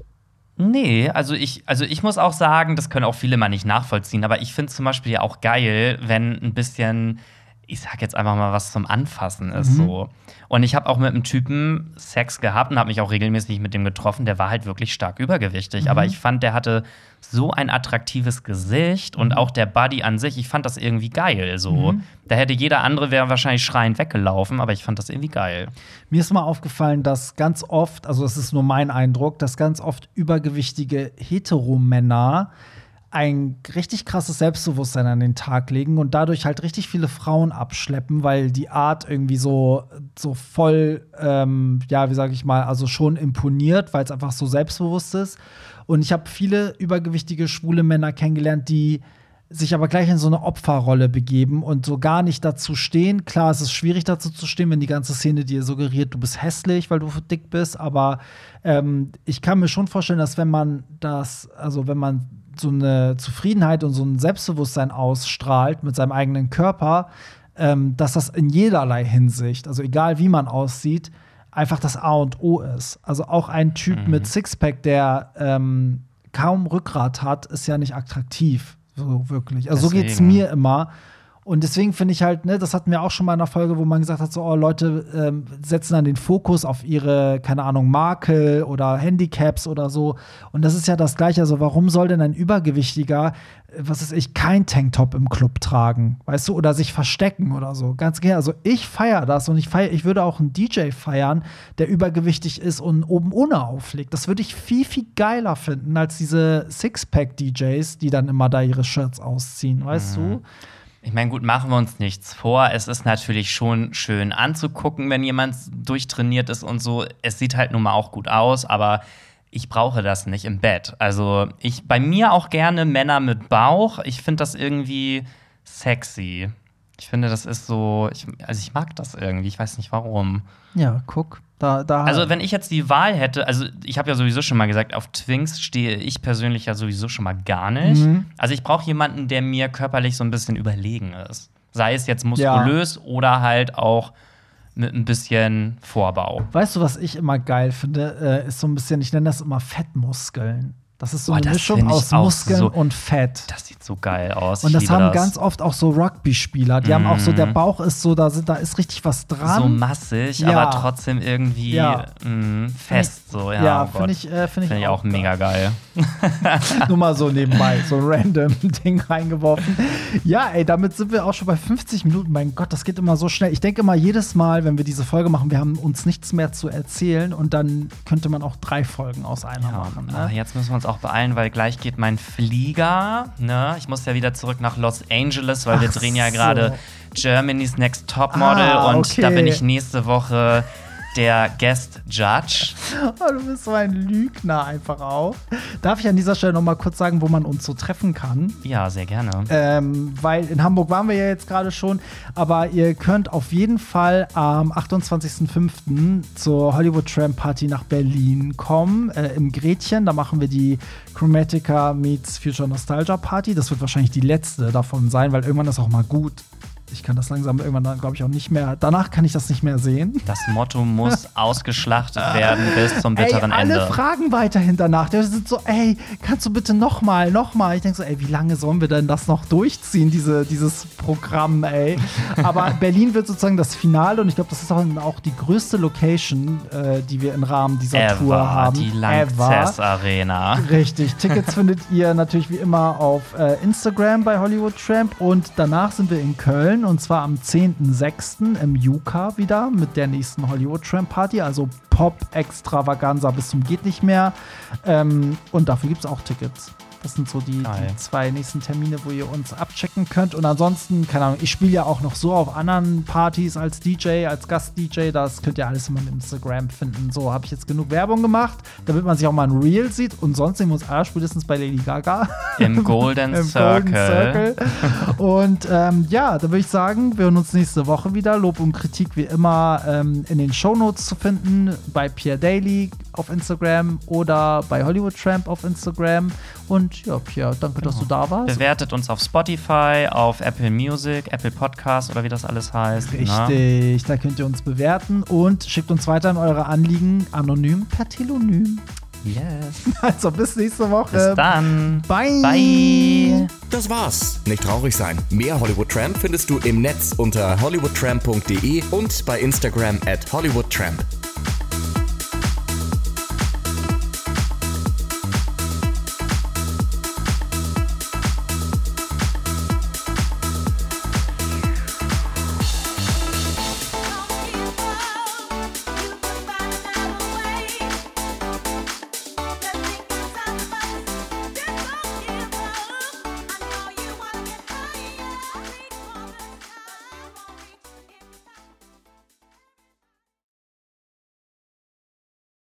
Speaker 1: Nee, also ich, also ich muss auch sagen, das können auch viele mal nicht nachvollziehen, aber ich finde zum Beispiel ja auch geil, wenn ein bisschen, ich sag jetzt einfach mal, was zum Anfassen ist.
Speaker 2: Mhm.
Speaker 1: So. Und ich habe auch mit einem Typen Sex gehabt und habe mich auch regelmäßig mit dem getroffen, der war halt wirklich stark übergewichtig.
Speaker 2: Mhm.
Speaker 1: Aber ich fand, der hatte so ein attraktives Gesicht und auch der Buddy an sich, ich fand das irgendwie geil. So.
Speaker 2: Mhm.
Speaker 1: Da hätte jeder andere wäre wahrscheinlich schreiend weggelaufen, aber ich fand das irgendwie geil.
Speaker 2: Mir ist mal aufgefallen, dass ganz oft, also das ist nur mein Eindruck, dass ganz oft übergewichtige Heteromänner ein richtig krasses Selbstbewusstsein an den Tag legen und dadurch halt richtig viele Frauen abschleppen, weil die Art irgendwie so, so voll, ähm, ja, wie sage ich mal, also schon imponiert, weil es einfach so selbstbewusst ist. Und ich habe viele übergewichtige schwule Männer kennengelernt, die sich aber gleich in so eine Opferrolle begeben und so gar nicht dazu stehen. Klar, es ist schwierig dazu zu stehen, wenn die ganze Szene dir suggeriert, du bist hässlich, weil du dick bist. Aber ähm, ich kann mir schon vorstellen, dass wenn man das, also wenn man so eine Zufriedenheit und so ein Selbstbewusstsein ausstrahlt mit seinem eigenen Körper, ähm, dass das in jederlei Hinsicht, also egal wie man aussieht, einfach das A und O ist. Also auch ein Typ mit Sixpack, der ähm, kaum Rückgrat hat, ist ja nicht attraktiv. So wirklich. Also so geht's
Speaker 1: Deswegen.
Speaker 2: mir immer. Und deswegen finde ich halt, ne, das hatten wir auch schon mal in einer Folge, wo man gesagt hat, so, oh, Leute ähm, setzen dann den Fokus auf ihre, keine Ahnung, Makel oder Handicaps oder so. Und das ist ja das Gleiche. Also, warum soll denn ein Übergewichtiger, äh, was ist ich, kein Tanktop im Club tragen? Weißt du, oder sich verstecken oder so? Ganz gerne. Also, ich feiere das und ich feier, ich würde auch einen DJ feiern, der übergewichtig ist und oben ohne auflegt. Das würde ich viel, viel geiler finden als diese Sixpack-DJs, die dann immer da ihre Shirts ausziehen, weißt du?
Speaker 1: Ich meine, gut, machen wir uns nichts vor. Es ist natürlich schon schön anzugucken, wenn jemand durchtrainiert ist und so. Es sieht halt nun mal auch gut aus, aber ich brauche das nicht im Bett. Also, ich bei mir auch gerne Männer mit Bauch. Ich finde das irgendwie sexy. Ich finde, das ist so, ich, also ich mag das irgendwie, ich weiß nicht warum.
Speaker 2: Ja, guck. Da, da
Speaker 1: Also, wenn ich jetzt die Wahl hätte, also ich habe ja sowieso schon mal gesagt, auf Twinks stehe ich persönlich ja sowieso schon mal gar nicht.
Speaker 2: Mhm.
Speaker 1: Also, ich brauche jemanden, der mir körperlich so ein bisschen überlegen ist. Sei es jetzt muskulös oder halt auch mit ein bisschen Vorbau.
Speaker 2: Weißt du, was ich immer geil finde, äh, ist so ein bisschen, ich nenne das immer Fettmuskeln. Das ist so
Speaker 1: Boah,
Speaker 2: eine
Speaker 1: das
Speaker 2: Mischung
Speaker 1: find ich
Speaker 2: aus
Speaker 1: auch
Speaker 2: Muskeln
Speaker 1: so-
Speaker 2: und Fett.
Speaker 1: Das sieht so geil aus.
Speaker 2: Und
Speaker 1: Ich
Speaker 2: das haben ganz oft auch so Rugby-Spieler. Die haben auch so, der Bauch ist so, da, sind, da ist richtig was dran.
Speaker 1: so massig,
Speaker 2: Ja.
Speaker 1: aber trotzdem irgendwie
Speaker 2: Ja.
Speaker 1: mh, fest. So, ja,
Speaker 2: ja,
Speaker 1: oh
Speaker 2: finde ich, äh, find ich,
Speaker 1: Finde ich auch mega geil.
Speaker 2: Nur mal so nebenbei, so ein random Ding reingeworfen. Ja, ey, damit sind wir auch schon bei 50 Minuten. Mein Gott, das geht immer so schnell. Ich denke immer jedes Mal, wenn wir diese Folge machen, wir haben uns nichts mehr zu erzählen und dann könnte man auch drei Folgen aus einer machen.
Speaker 1: ah,
Speaker 2: Ne?
Speaker 1: jetzt müssen wir uns auch beeilen, weil gleich geht mein Flieger. Ne? Ich muss ja wieder zurück nach Los Angeles, weil wir
Speaker 2: Ach
Speaker 1: drehen ja
Speaker 2: so.
Speaker 1: gerade Germany's Next Topmodel
Speaker 2: Ah,
Speaker 1: und
Speaker 2: okay.
Speaker 1: da bin ich nächste Woche der Guest Judge.
Speaker 2: Oh, du bist so ein Lügner einfach auch. Darf ich an dieser Stelle noch mal kurz sagen, wo man uns so treffen kann?
Speaker 1: Ja, sehr gerne.
Speaker 2: Ähm, weil in Hamburg waren wir ja jetzt gerade schon, aber ihr könnt auf jeden Fall am 28.05. zur Hollywood Tram Party nach Berlin kommen, äh, im Gretchen. Da machen wir die Chromatica meets Future Nostalgia Party. Das wird wahrscheinlich die letzte davon sein, weil irgendwann ist auch mal gut. Ich kann das langsam irgendwann glaube ich, auch nicht mehr. Danach kann ich das nicht mehr sehen.
Speaker 1: Das Motto muss ausgeschlachtet werden bis zum bitteren
Speaker 2: ey, alle
Speaker 1: Ende.
Speaker 2: fragen weiterhin danach. Die sind so, ey, kannst du bitte noch mal, noch mal? Ich denke so, ey, wie lange sollen wir denn das noch durchziehen, diese, dieses Programm, ey? Aber Berlin wird sozusagen das Finale und ich glaube, das ist auch, auch die größte Location, äh, die wir im Rahmen dieser Tour
Speaker 1: Ever,
Speaker 2: haben.
Speaker 1: die. Lanxess Arena.
Speaker 2: Richtig. Tickets findet ihr natürlich wie immer auf äh, Instagram bei Hollywood Tramp und danach sind wir in Köln und zwar am 10.06. im Juka wieder mit der nächsten Hollywood Tramp Party, also Pop Extravaganza bis zum geht nicht mehr. Ähm, und dafür gibt es auch Tickets. Das sind so die, die zwei nächsten Termine, wo ihr uns abchecken könnt. Und ansonsten, keine Ahnung, ich spiele ja auch noch so auf anderen Partys als DJ, als Gast-DJ. Das könnt ihr alles immer im Instagram finden. So habe ich jetzt genug Werbung gemacht, damit man sich auch mal ein Reel sieht. Und sonst sehen wir uns aller spätestens bei Lady Gaga.
Speaker 1: Im Golden
Speaker 2: Im
Speaker 1: Circle.
Speaker 2: Golden Circle. Und ähm, ja, da würde ich sagen, wir hören uns nächste Woche wieder. Lob und Kritik wie immer ähm, in den Shownotes zu finden, bei Pierre Daly auf Instagram oder bei Hollywood Tramp auf Instagram. Und ja, Pierre, danke, dass du da warst.
Speaker 1: Bewertet uns auf Spotify, auf Apple Music, Apple Podcast oder wie das alles heißt. ne?
Speaker 2: Richtig, da könnt ihr uns bewerten und schickt uns weiterhin eure Anliegen anonym per Telonym.
Speaker 1: Yes.
Speaker 2: Also bis nächste Woche.
Speaker 1: Bis dann.
Speaker 2: Bye.
Speaker 1: Bye.
Speaker 3: Das war's. Nicht traurig sein. Mehr Hollywood Tramp findest du im Netz unter hollywoodtramp.de und bei Instagram at hollywoodtramp.